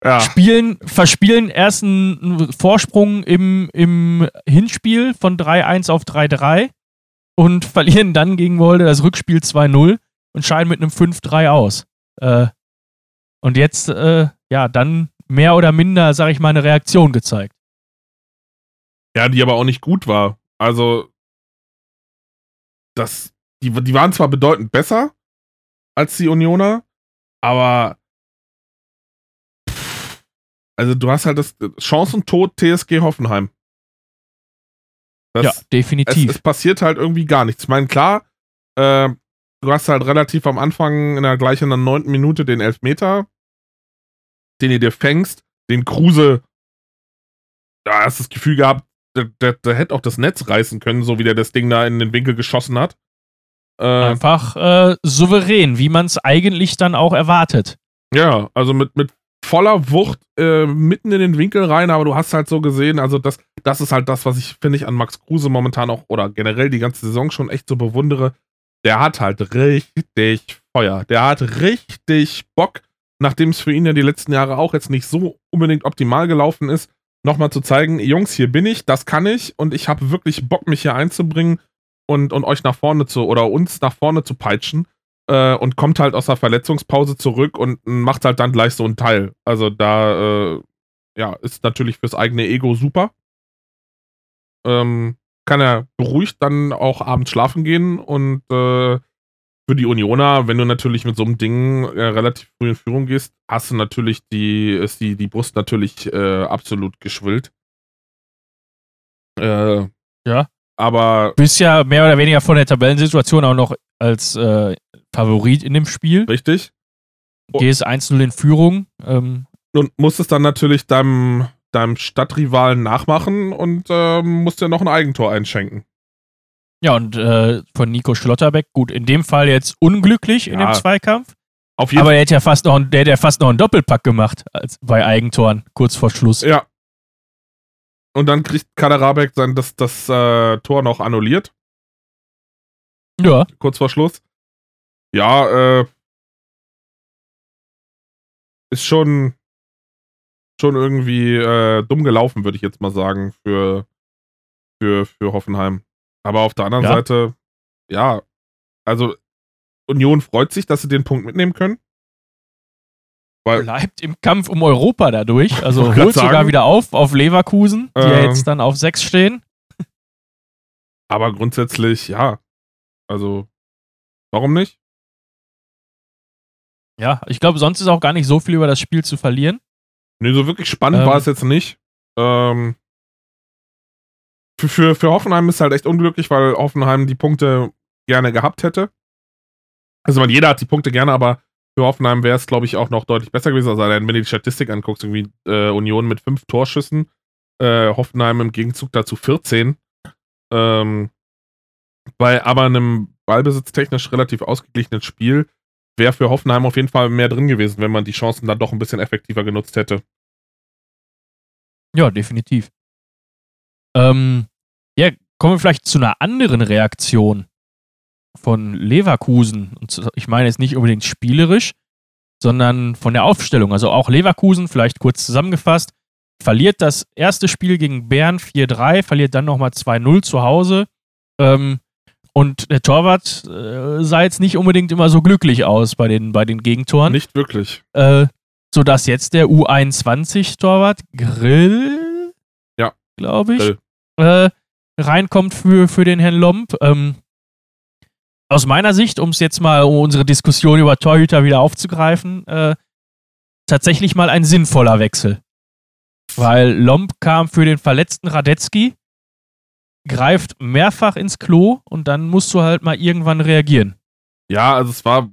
Ja. spielen, verspielen erst einen Vorsprung im, im Hinspiel von 3-1 auf 3-3 und verlieren dann gegen Molde das Rückspiel 2-0 und scheiden mit einem 5-3 aus. Äh, und jetzt, äh, ja, dann mehr oder minder, sag ich mal, eine Reaktion gezeigt. Ja, die aber auch nicht gut war. Also, das, die, die waren zwar bedeutend besser als die Unioner, aber also du hast halt das Chancentod TSG Hoffenheim. Das, ja, es, definitiv. es passiert halt irgendwie gar nichts. Ich meine, klar, äh, du hast halt relativ am Anfang in der gleichen in der neunten Minute den Elfmeter, den ihr dir fängst, den Kruse, da hast du das Gefühl gehabt, der, der, der hätte auch das Netz reißen können, so wie der das Ding da in den Winkel geschossen hat. Äh, Einfach äh, souverän, wie man es eigentlich dann auch erwartet. Ja, also mit, mit voller Wucht äh, mitten in den Winkel rein, aber du hast halt so gesehen, also das, das ist halt das, was ich, finde ich, an Max Kruse momentan auch oder generell die ganze Saison schon echt so bewundere. Der hat halt richtig Feuer. Der hat richtig Bock, nachdem es für ihn ja die letzten Jahre auch jetzt nicht so unbedingt optimal gelaufen ist, nochmal zu zeigen, Jungs, hier bin ich, das kann ich und ich habe wirklich Bock, mich hier einzubringen und, und euch nach vorne zu oder uns nach vorne zu peitschen äh, und kommt halt aus der Verletzungspause zurück und macht halt dann gleich so einen Teil. Also da, äh, ja, ist natürlich fürs eigene Ego super. Ähm, kann er beruhigt dann auch abends schlafen gehen und äh, für die Unioner, wenn du natürlich mit so einem Ding äh, relativ früh in Führung gehst, hast du natürlich die, ist die, die Brust natürlich äh, absolut geschwillt. Äh, Ja. Aber Bist ja mehr oder weniger von der Tabellensituation auch noch als äh, Favorit in dem Spiel. richtig. Gehst 1-0 in Führung. Ähm, Und musstest dann natürlich deinem, deinem Stadtrivalen nachmachen und ähm, musst dir noch ein Eigentor einschenken. ja, und äh, von Nico Schlotterbeck, gut, in dem Fall jetzt unglücklich in Ja. dem Zweikampf. Auf jeden Aber er hätte ja fast noch, ein- der hätte ja fast noch einen Doppelpack gemacht als bei Eigentoren, kurz vor Schluss. Ja. Und dann kriegt Kaderabek sein das, das äh, Tor noch annulliert, Ja, kurz vor Schluss. Ja, äh, ist schon, schon irgendwie äh, dumm gelaufen, würde ich jetzt mal sagen, für, für, für Hoffenheim. Aber auf der anderen Ja. Seite, ja, also Union freut sich, dass sie den Punkt mitnehmen können. Weil, bleibt im Kampf um Europa dadurch. Also holt sogar sagen. wieder auf auf Leverkusen, die ja Ähm. jetzt dann auf 6 stehen. aber grundsätzlich, ja. Also, warum nicht? Ja, ich glaube, sonst ist auch gar nicht so viel über das Spiel zu verlieren. Nee, so wirklich spannend Ähm. war es jetzt nicht. Ähm, für, für, für Hoffenheim ist halt echt unglücklich, weil Hoffenheim die Punkte gerne gehabt hätte. Also, man, jeder hat die Punkte gerne, aber für Hoffenheim wäre es, glaube ich, auch noch deutlich besser gewesen. Also, wenn du die Statistik anguckst, irgendwie äh, Union mit fünf Torschüssen, äh, Hoffenheim im Gegenzug dazu 14. Ähm, bei aber einem ballbesitztechnisch relativ ausgeglichenen Spiel wäre für Hoffenheim auf jeden Fall mehr drin gewesen, wenn man die Chancen dann doch ein bisschen effektiver genutzt hätte. Ja, definitiv. Ähm, ja, kommen wir vielleicht zu einer anderen Reaktion von Leverkusen. Und ich meine jetzt nicht unbedingt spielerisch, sondern von der Aufstellung. Also auch Leverkusen, vielleicht kurz zusammengefasst, verliert das erste Spiel gegen Bern 4-3, verliert dann nochmal 2-0 zu Hause. Ähm, und der Torwart äh, sah jetzt nicht unbedingt immer so glücklich aus bei den, bei den Gegentoren. Nicht wirklich. Äh, sodass jetzt der U21-Torwart Grill, Ja. glaube ich, äh, reinkommt für, für den Herrn Lomb. Ähm, aus meiner Sicht, um es jetzt mal, um unsere Diskussion über Torhüter wieder aufzugreifen, äh, tatsächlich mal ein sinnvoller Wechsel. Weil Lomb kam für den verletzten Radetzky, greift mehrfach ins Klo und dann musst du halt mal irgendwann reagieren. Ja, also es war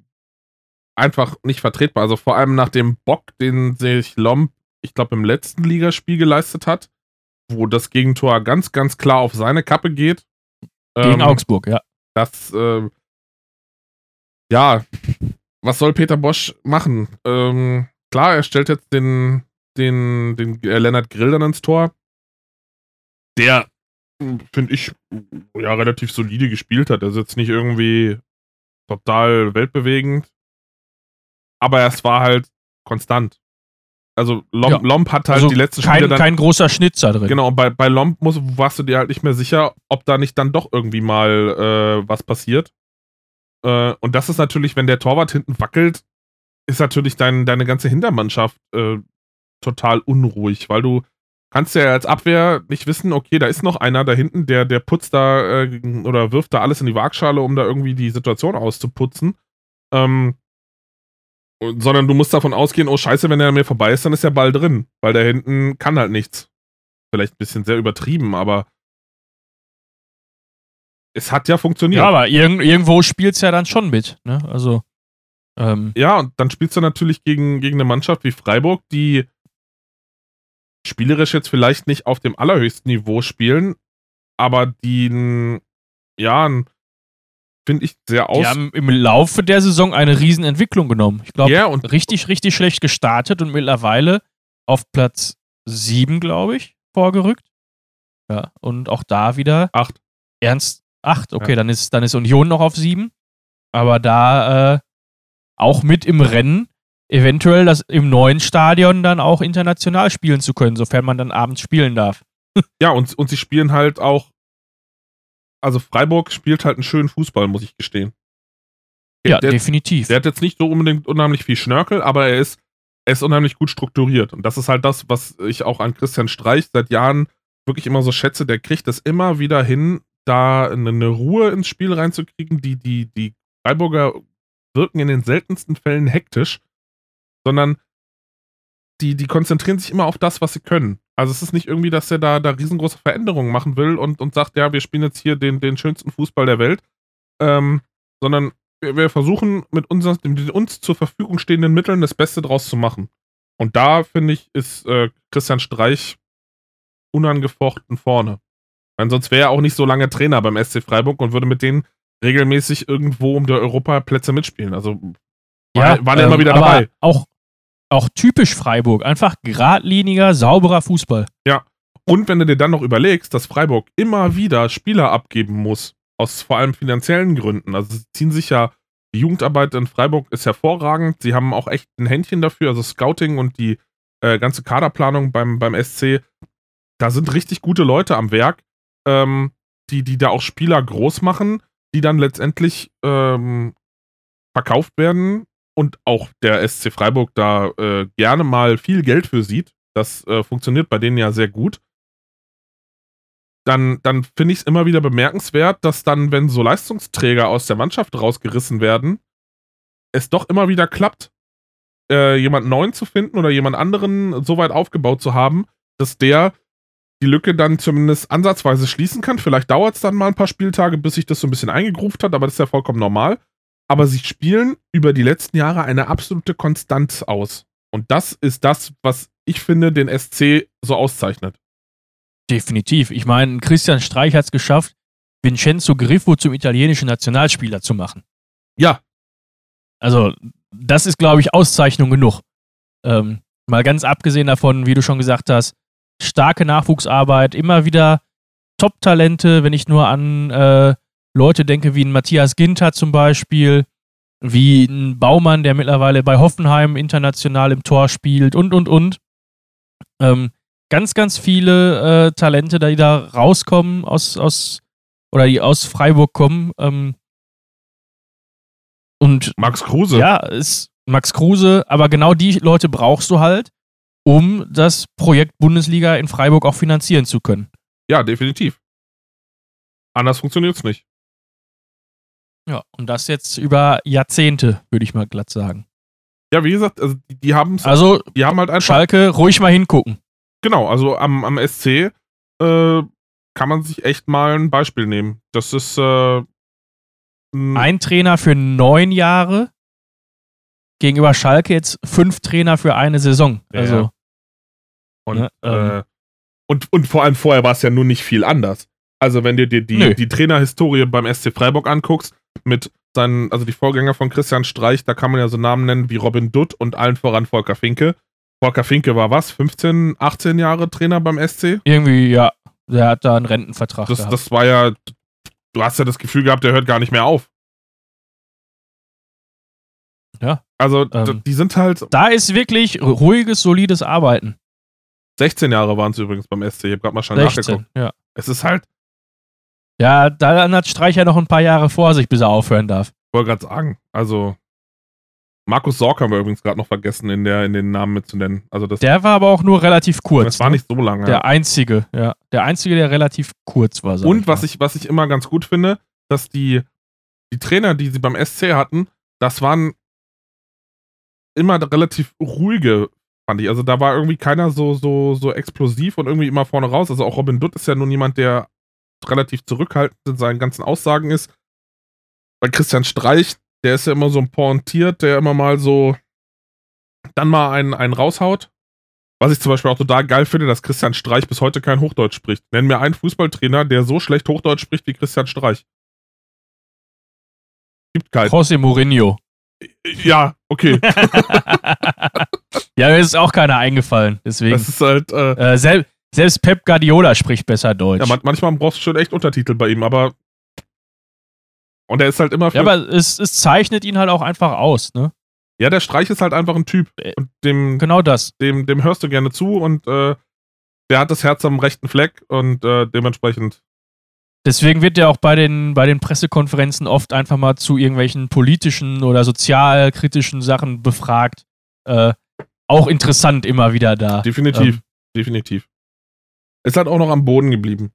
einfach nicht vertretbar. Also vor allem nach dem Bock, den sich Lomb, ich glaube, im letzten Ligaspiel geleistet hat, wo das Gegentor ganz, ganz klar auf seine Kappe geht. Gegen Ähm, Augsburg, ja. Das, äh, ja, was soll Peter Bosch machen? Ähm, klar, er stellt jetzt den, den, den äh, Lennart Grill dann ins Tor. Der, finde ich, ja, relativ solide gespielt hat. Er ist jetzt nicht irgendwie total weltbewegend. Aber es war halt konstant. Also Lomb, Ja. Lomb hat halt Also die letzten Spiele kein, dann kein großer Schnitzer drin. Genau, bei, bei Lomb muss, warst du dir halt nicht mehr sicher, ob da nicht dann doch irgendwie mal äh, was passiert. Äh, und das ist natürlich, wenn der Torwart hinten wackelt, ist natürlich dein, deine ganze Hintermannschaft äh, total unruhig, weil du kannst ja als Abwehr nicht wissen, okay, da ist noch einer da hinten, der, der putzt da äh, oder wirft da alles in die Waagschale, um da irgendwie die Situation auszuputzen. Ähm, sondern du musst davon ausgehen, oh scheiße, wenn er an mir vorbei ist, dann ist der Ball drin, weil der hinten kann halt nichts vielleicht ein bisschen sehr übertrieben, aber es hat ja funktioniert. Ja, aber irg irgendwo spielt es ja dann schon mit. Ne? Also, ähm, Ja, und dann spielst du natürlich gegen, gegen eine Mannschaft wie Freiburg, die spielerisch jetzt vielleicht nicht auf dem allerhöchsten Niveau spielen, aber die, ja, finde ich sehr aus. die haben im Laufe der Saison eine Riesenentwicklung genommen. Ich glaube, Ja, und richtig, richtig schlecht gestartet und mittlerweile auf Platz 7, glaube ich, vorgerückt. Ja, und auch da wieder acht. ernst 8. Okay, Ja. dann, ist, dann ist Union noch auf 7. Aber da äh, auch mit im Rennen, eventuell das im neuen Stadion dann auch international spielen zu können, sofern man dann abends spielen darf. Ja, und, und sie spielen halt auch, also Freiburg spielt halt einen schönen Fußball, muss ich gestehen. Ja, der, definitiv. Der hat jetzt nicht so unbedingt unheimlich viel Schnörkel, aber er ist, er ist unheimlich gut strukturiert. Und das ist halt das, was ich auch an Christian Streich seit Jahren wirklich immer so schätze. Der kriegt es immer wieder hin, da eine, eine Ruhe ins Spiel reinzukriegen, die, die, die Freiburger wirken in den seltensten Fällen hektisch, sondern die, die konzentrieren sich immer auf das, was sie können. Also es ist nicht irgendwie, dass er da, da riesengroße Veränderungen machen will und, und sagt, ja, wir spielen jetzt hier den, den schönsten Fußball der Welt, ähm, sondern wir, wir versuchen mit, uns, mit uns zur Verfügung stehenden Mitteln das Beste draus zu machen. Und da, finde ich, ist äh, Christian Streich unangefochten vorne. Weil sonst wäre er auch nicht so lange Trainer beim SC Freiburg und würde mit denen regelmäßig irgendwo um die Europaplätze mitspielen. Also ja, war, war ähm, immer wieder dabei. Auch, auch typisch Freiburg. Einfach geradliniger, sauberer Fußball. Ja. Und wenn du dir dann noch überlegst, dass Freiburg immer wieder Spieler abgeben muss, aus vor allem finanziellen Gründen. Also sie ziehen sich ja, die Jugendarbeit in Freiburg ist hervorragend. Sie haben auch echt ein Händchen dafür. Also Scouting und die äh, ganze Kaderplanung beim, beim SC. Da sind richtig gute Leute am Werk, ähm, die, die da auch Spieler groß machen, die dann letztendlich ähm, verkauft werden und auch der SC Freiburg da äh, gerne mal viel Geld für sieht. Das äh, funktioniert bei denen ja sehr gut. Dann, dann finde ich es immer wieder bemerkenswert, dass dann, wenn so Leistungsträger aus der Mannschaft rausgerissen werden, es doch immer wieder klappt, äh, jemand neuen zu finden oder jemand anderen so weit aufgebaut zu haben, dass der die Lücke dann zumindest ansatzweise schließen kann. Vielleicht dauert es dann mal ein paar Spieltage, bis sich das so ein bisschen eingegruft hat, aber das ist ja vollkommen normal aber sie spielen über die letzten Jahre eine absolute Konstanz aus. Und das ist das, was ich finde, den SC so auszeichnet. Definitiv. Ich meine, Christian Streich hat es geschafft, Vincenzo Griffo zum italienischen Nationalspieler zu machen. Ja. Also, das ist, glaube ich, Auszeichnung genug. Ähm, mal ganz abgesehen davon, wie du schon gesagt hast, starke Nachwuchsarbeit, immer wieder Top-Talente, wenn ich nur an äh, Leute denke, wie ein Matthias Ginter zum Beispiel, wie ein Baumann, der mittlerweile bei Hoffenheim international im Tor spielt und, und, und. Ähm, ganz, ganz viele äh, Talente, die da rauskommen aus, aus oder die aus Freiburg kommen. Ähm, und Max Kruse. Ja, ist Max Kruse, aber genau die Leute brauchst du halt, um das Projekt Bundesliga in Freiburg auch finanzieren zu können. Ja, definitiv. Anders funktioniert es nicht. Ja, und das jetzt über Jahrzehnte, würde ich mal glatt sagen. Ja, wie gesagt, also die, die haben Also, die haben halt einfach. Schalke, ruhig mal hingucken. Genau, also am, am SC äh, kann man sich echt mal ein Beispiel nehmen. Das ist äh, ein Trainer für neun Jahre gegenüber Schalke jetzt fünf Trainer für eine Saison. Ja, also. Ja. Und, ja, ähm, äh, und, und vor allem vorher war es ja nun nicht viel anders. Also, wenn du dir die, die, die Trainerhistorie beim SC Freiburg anguckst, mit seinen, also die Vorgänger von Christian Streich, da kann man ja so Namen nennen wie Robin Dutt und allen voran Volker Finke. Volker Finke war was? 15, 18 Jahre Trainer beim SC? Irgendwie, ja. Der hat da einen Rentenvertrag. Das, das war ja, du hast ja das Gefühl gehabt, der hört gar nicht mehr auf. Ja. Also, ähm, die sind halt. Da ist wirklich ruhiges, solides Arbeiten. 16 Jahre waren es übrigens beim SC. Ich habe gerade mal schon 16, nachgeguckt. Ja. Es ist halt, ja, dann hat Streich ja noch ein paar Jahre vor sich, bis er aufhören darf. Ich wollte gerade sagen, also Markus Sorg haben wir übrigens gerade noch vergessen, in, der, in den Namen mitzunennen. Also das, der war aber auch nur relativ kurz. Das war ne? nicht so lange. Der einzige, ja. Der einzige, der relativ kurz war. Und was ich, was ich immer ganz gut finde, dass die, die Trainer, die sie beim SC hatten, das waren immer relativ ruhige, fand ich. Also da war irgendwie keiner so, so, so explosiv und irgendwie immer vorne raus. Also auch Robin Dutt ist ja nun jemand, der relativ zurückhaltend in seinen ganzen Aussagen ist. Bei Christian Streich, der ist ja immer so ein pointiert, der immer mal so dann mal einen, einen raushaut. Was ich zum Beispiel auch total geil finde, dass Christian Streich bis heute kein Hochdeutsch spricht. Nenn mir einen Fußballtrainer, der so schlecht Hochdeutsch spricht wie Christian Streich. Gibt keinen. José Mourinho. Ja, okay. ja, mir ist auch keiner eingefallen. Deswegen. Das ist halt. Äh, äh, sel selbst Pep Guardiola spricht besser Deutsch. Ja, man manchmal brauchst du schon echt Untertitel bei ihm, aber. Und er ist halt immer. ja, aber es, es zeichnet ihn halt auch einfach aus, ne? Ja, der Streich ist halt einfach ein Typ. Äh, und dem, genau das. Dem, dem hörst du gerne zu und äh, der hat das Herz am rechten Fleck und äh, dementsprechend. Deswegen wird er auch bei den, bei den Pressekonferenzen oft einfach mal zu irgendwelchen politischen oder sozialkritischen Sachen befragt. Äh, auch interessant immer wieder da. Definitiv, ähm, definitiv ist halt auch noch am Boden geblieben.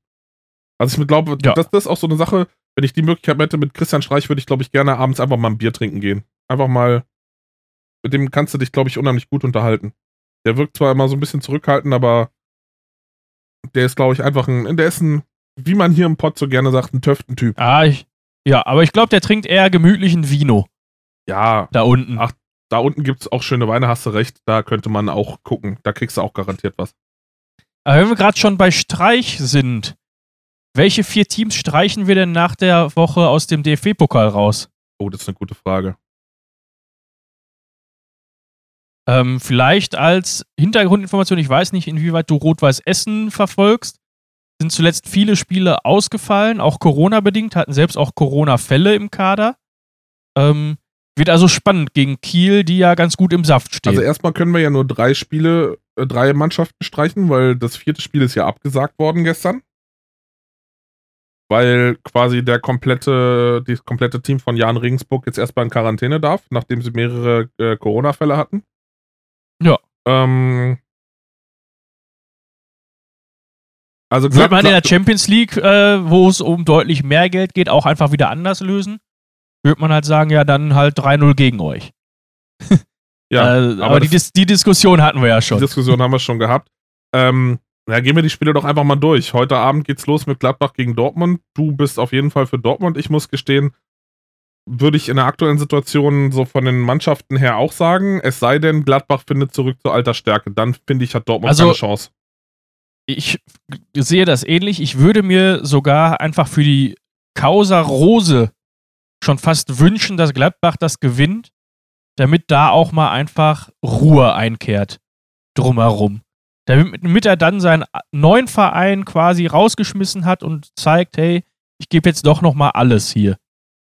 Also ich glaube, ja. das, das ist auch so eine Sache, wenn ich die Möglichkeit hätte mit Christian Streich, würde ich, glaube ich, gerne abends einfach mal ein Bier trinken gehen. Einfach mal, mit dem kannst du dich, glaube ich, unheimlich gut unterhalten. Der wirkt zwar immer so ein bisschen zurückhaltend, aber der ist, glaube ich, einfach ein, der ist ein, wie man hier im Pott so gerne sagt, ein Töftentyp. Ah, ich, ja, aber ich glaube, der trinkt eher gemütlichen Vino. Ja. Da unten. Ach, da unten gibt es auch schöne Weine, hast du recht. Da könnte man auch gucken. Da kriegst du auch garantiert was. Aber wenn wir gerade schon bei Streich sind, welche vier Teams streichen wir denn nach der Woche aus dem DFB-Pokal raus? Oh, das ist eine gute Frage. Ähm, vielleicht als Hintergrundinformation, ich weiß nicht, inwieweit du Rot-Weiß Essen verfolgst, sind zuletzt viele Spiele ausgefallen, auch Corona-bedingt, hatten selbst auch Corona-Fälle im Kader. Ähm, wird also spannend gegen Kiel, die ja ganz gut im Saft stehen. Also erstmal können wir ja nur drei Spiele, drei Mannschaften streichen, weil das vierte Spiel ist ja abgesagt worden gestern. Weil quasi der komplette, das komplette Team von Jan Regensburg jetzt erstmal in Quarantäne darf, nachdem sie mehrere äh, Corona-Fälle hatten. Ja. Ähm, also Wird man in der Champions League, äh, wo es um deutlich mehr Geld geht, auch einfach wieder anders lösen? Würde man halt sagen, ja, dann halt 3-0 gegen euch. ja, äh, aber, aber die, Dis die, Diskussion hatten wir ja schon. Die Diskussion haben wir schon gehabt. Ähm, na, gehen wir die Spiele doch einfach mal durch. Heute Abend geht's los mit Gladbach gegen Dortmund. Du bist auf jeden Fall für Dortmund. Ich muss gestehen, würde ich in der aktuellen Situation so von den Mannschaften her auch sagen. Es sei denn, Gladbach findet zurück zur alter Stärke. Dann finde ich, hat Dortmund also, keine Chance. Ich sehe das ähnlich. Ich würde mir sogar einfach für die Causa Rose schon fast wünschen, dass Gladbach das gewinnt, damit da auch mal einfach Ruhe einkehrt drumherum. Damit, damit er dann seinen neuen Verein quasi rausgeschmissen hat und zeigt, hey, ich gebe jetzt doch noch mal alles hier.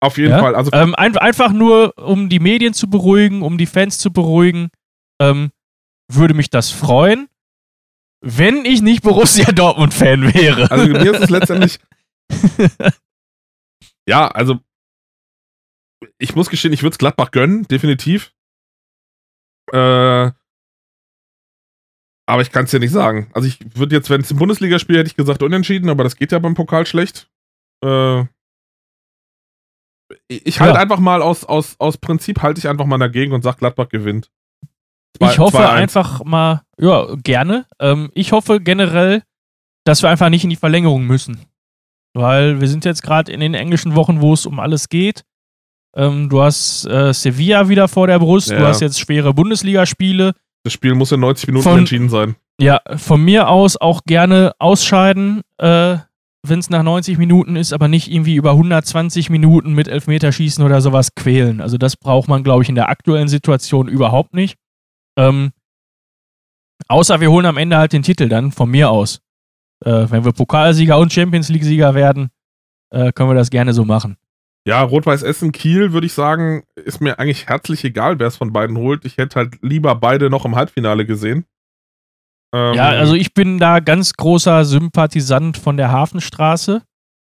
Auf jeden ja? Fall. Also ähm, ein, einfach nur, um die Medien zu beruhigen, um die Fans zu beruhigen, ähm, würde mich das freuen, wenn ich nicht Borussia Dortmund-Fan wäre. Also mir ist es letztendlich. ja, also ich muss gestehen, ich würde es Gladbach gönnen, definitiv. Äh, aber ich kann es dir nicht sagen. Also ich würde jetzt, wenn es im Bundesligaspiel hätte ich gesagt unentschieden, aber das geht ja beim Pokal schlecht. Äh, ich halte ja. einfach mal aus, aus, aus Prinzip halte ich einfach mal dagegen und sage, Gladbach gewinnt. Zwei, ich hoffe einfach mal, ja, gerne. Ähm, ich hoffe generell, dass wir einfach nicht in die Verlängerung müssen. Weil wir sind jetzt gerade in den englischen Wochen, wo es um alles geht. Ähm, du hast äh, Sevilla wieder vor der Brust, ja. du hast jetzt schwere Bundesligaspiele. Das Spiel muss in 90 Minuten von, entschieden sein. Ja, von mir aus auch gerne ausscheiden, äh, wenn es nach 90 Minuten ist, aber nicht irgendwie über 120 Minuten mit Elfmeterschießen oder sowas quälen. Also das braucht man, glaube ich, in der aktuellen Situation überhaupt nicht. Ähm, außer wir holen am Ende halt den Titel dann, von mir aus. Äh, wenn wir Pokalsieger und Champions League-Sieger werden, äh, können wir das gerne so machen. Ja, Rot-Weiß Essen Kiel würde ich sagen, ist mir eigentlich herzlich egal, wer es von beiden holt. Ich hätte halt lieber beide noch im Halbfinale gesehen. Ähm, ja, also ich bin da ganz großer Sympathisant von der Hafenstraße.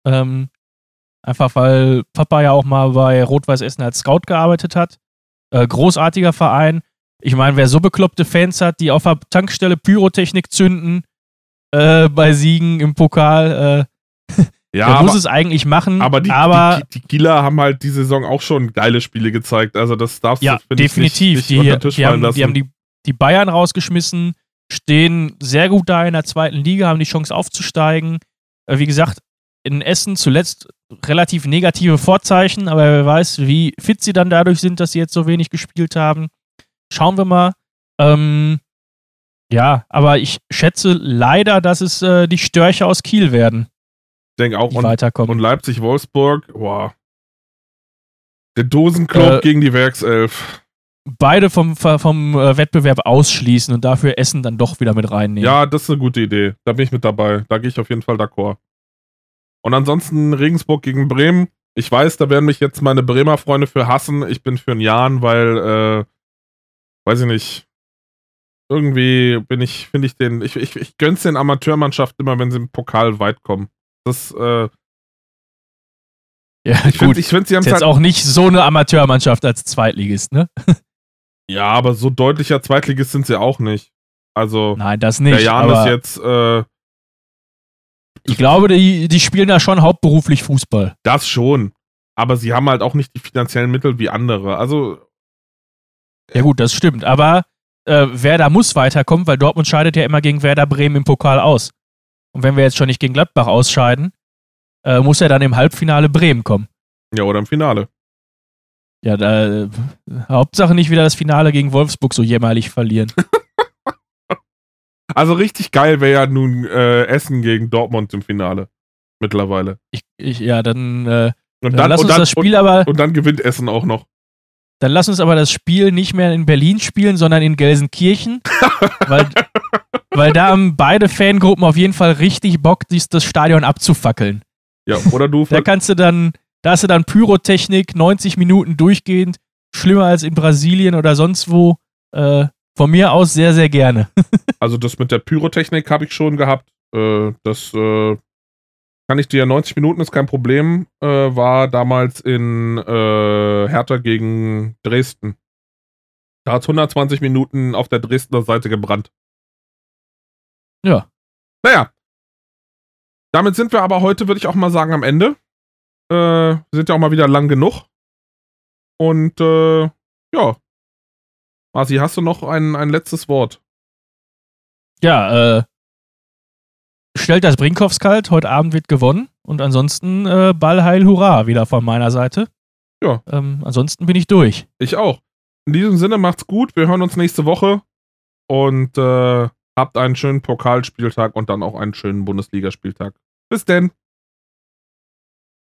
Ähm, einfach weil Papa ja auch mal bei Rot-Weiß Essen als Scout gearbeitet hat. Äh, großartiger Verein. Ich meine, wer so bekloppte Fans hat, die auf der Tankstelle Pyrotechnik zünden äh, bei Siegen im Pokal, äh, ja, aber, muss es eigentlich machen. Aber, die, aber die, die, Kieler haben halt die Saison auch schon geile Spiele gezeigt. Also das darfst ja, du, definitiv. Ich, nicht, nicht die, die, haben, die, haben, die, die Bayern rausgeschmissen, stehen sehr gut da in der zweiten Liga, haben die Chance aufzusteigen. Äh, wie gesagt, in Essen zuletzt relativ negative Vorzeichen, aber wer weiß, wie fit sie dann dadurch sind, dass sie jetzt so wenig gespielt haben. Schauen wir mal. Ähm, ja, aber ich schätze leider, dass es äh, die Störche aus Kiel werden denke auch. Und, weiterkommen. und Leipzig-Wolfsburg, boah. Der Dosenclub äh, gegen die Werkself. Beide vom, vom äh, Wettbewerb ausschließen und dafür Essen dann doch wieder mit reinnehmen. Ja, das ist eine gute Idee. Da bin ich mit dabei. Da gehe ich auf jeden Fall d'accord. Und ansonsten Regensburg gegen Bremen. Ich weiß, da werden mich jetzt meine Bremer Freunde für hassen. Ich bin für einen Jan, weil, äh, weiß ich nicht. Irgendwie bin ich, finde ich den, ich, ich, ich gönn's den Amateurmannschaften immer, wenn sie im Pokal weit kommen. Das, äh, ja, ich gut. Find, ich finde, sie haben jetzt halt auch nicht so eine Amateurmannschaft als Zweitligist, ne? ja, aber so deutlicher Zweitligist sind sie auch nicht. Also, Nein, das nicht. Der Jan ist jetzt, äh, Ich glaube, die, die spielen da schon hauptberuflich Fußball. Das schon. Aber sie haben halt auch nicht die finanziellen Mittel wie andere. Also, Ja gut, das stimmt. Aber äh, Werder muss weiterkommen, weil Dortmund scheidet ja immer gegen Werder Bremen im Pokal aus. Und wenn wir jetzt schon nicht gegen Gladbach ausscheiden, äh, muss er dann im Halbfinale Bremen kommen. ja, oder im Finale. Ja, da, äh, Hauptsache nicht wieder das Finale gegen Wolfsburg so jämmerlich verlieren. Also richtig geil wäre ja nun äh, Essen gegen Dortmund im Finale. Mittlerweile. Ich, ich, ja, dann, äh, Und dann dann, lass und uns dann, das Spiel aber, und, und dann gewinnt Essen auch noch. Dann lass uns aber das Spiel nicht mehr in Berlin spielen, sondern in Gelsenkirchen, weil, weil da haben beide Fangruppen auf jeden Fall richtig Bock, dies, das Stadion abzufackeln. Ja, oder du. Da kannst du dann, da hast du dann Pyrotechnik, 90 Minuten durchgehend, schlimmer als in Brasilien oder sonst wo. Äh, von mir aus sehr, sehr gerne. Also das mit der Pyrotechnik habe ich schon gehabt. Äh, das äh, kann ich dir 90 Minuten ist kein Problem. Äh, war damals in äh, Hertha gegen Dresden. Da hat 120 Minuten auf der Dresdner Seite gebrannt. Ja. Naja. Damit sind wir aber heute, würde ich auch mal sagen, am Ende. Äh, wir sind ja auch mal wieder lang genug. Und äh, ja. Marci, hast du noch ein, ein letztes Wort? Ja, äh, stellt das Brinkhoffs kalt, heute Abend wird gewonnen. Und ansonsten äh, Ball, Heil, Hurra wieder von meiner Seite. Ja. Ähm, ansonsten bin ich durch. Ich auch. In diesem Sinne macht's gut. Wir hören uns nächste Woche und äh, habt einen schönen Pokalspieltag und dann auch einen schönen Bundesligaspieltag. Bis denn.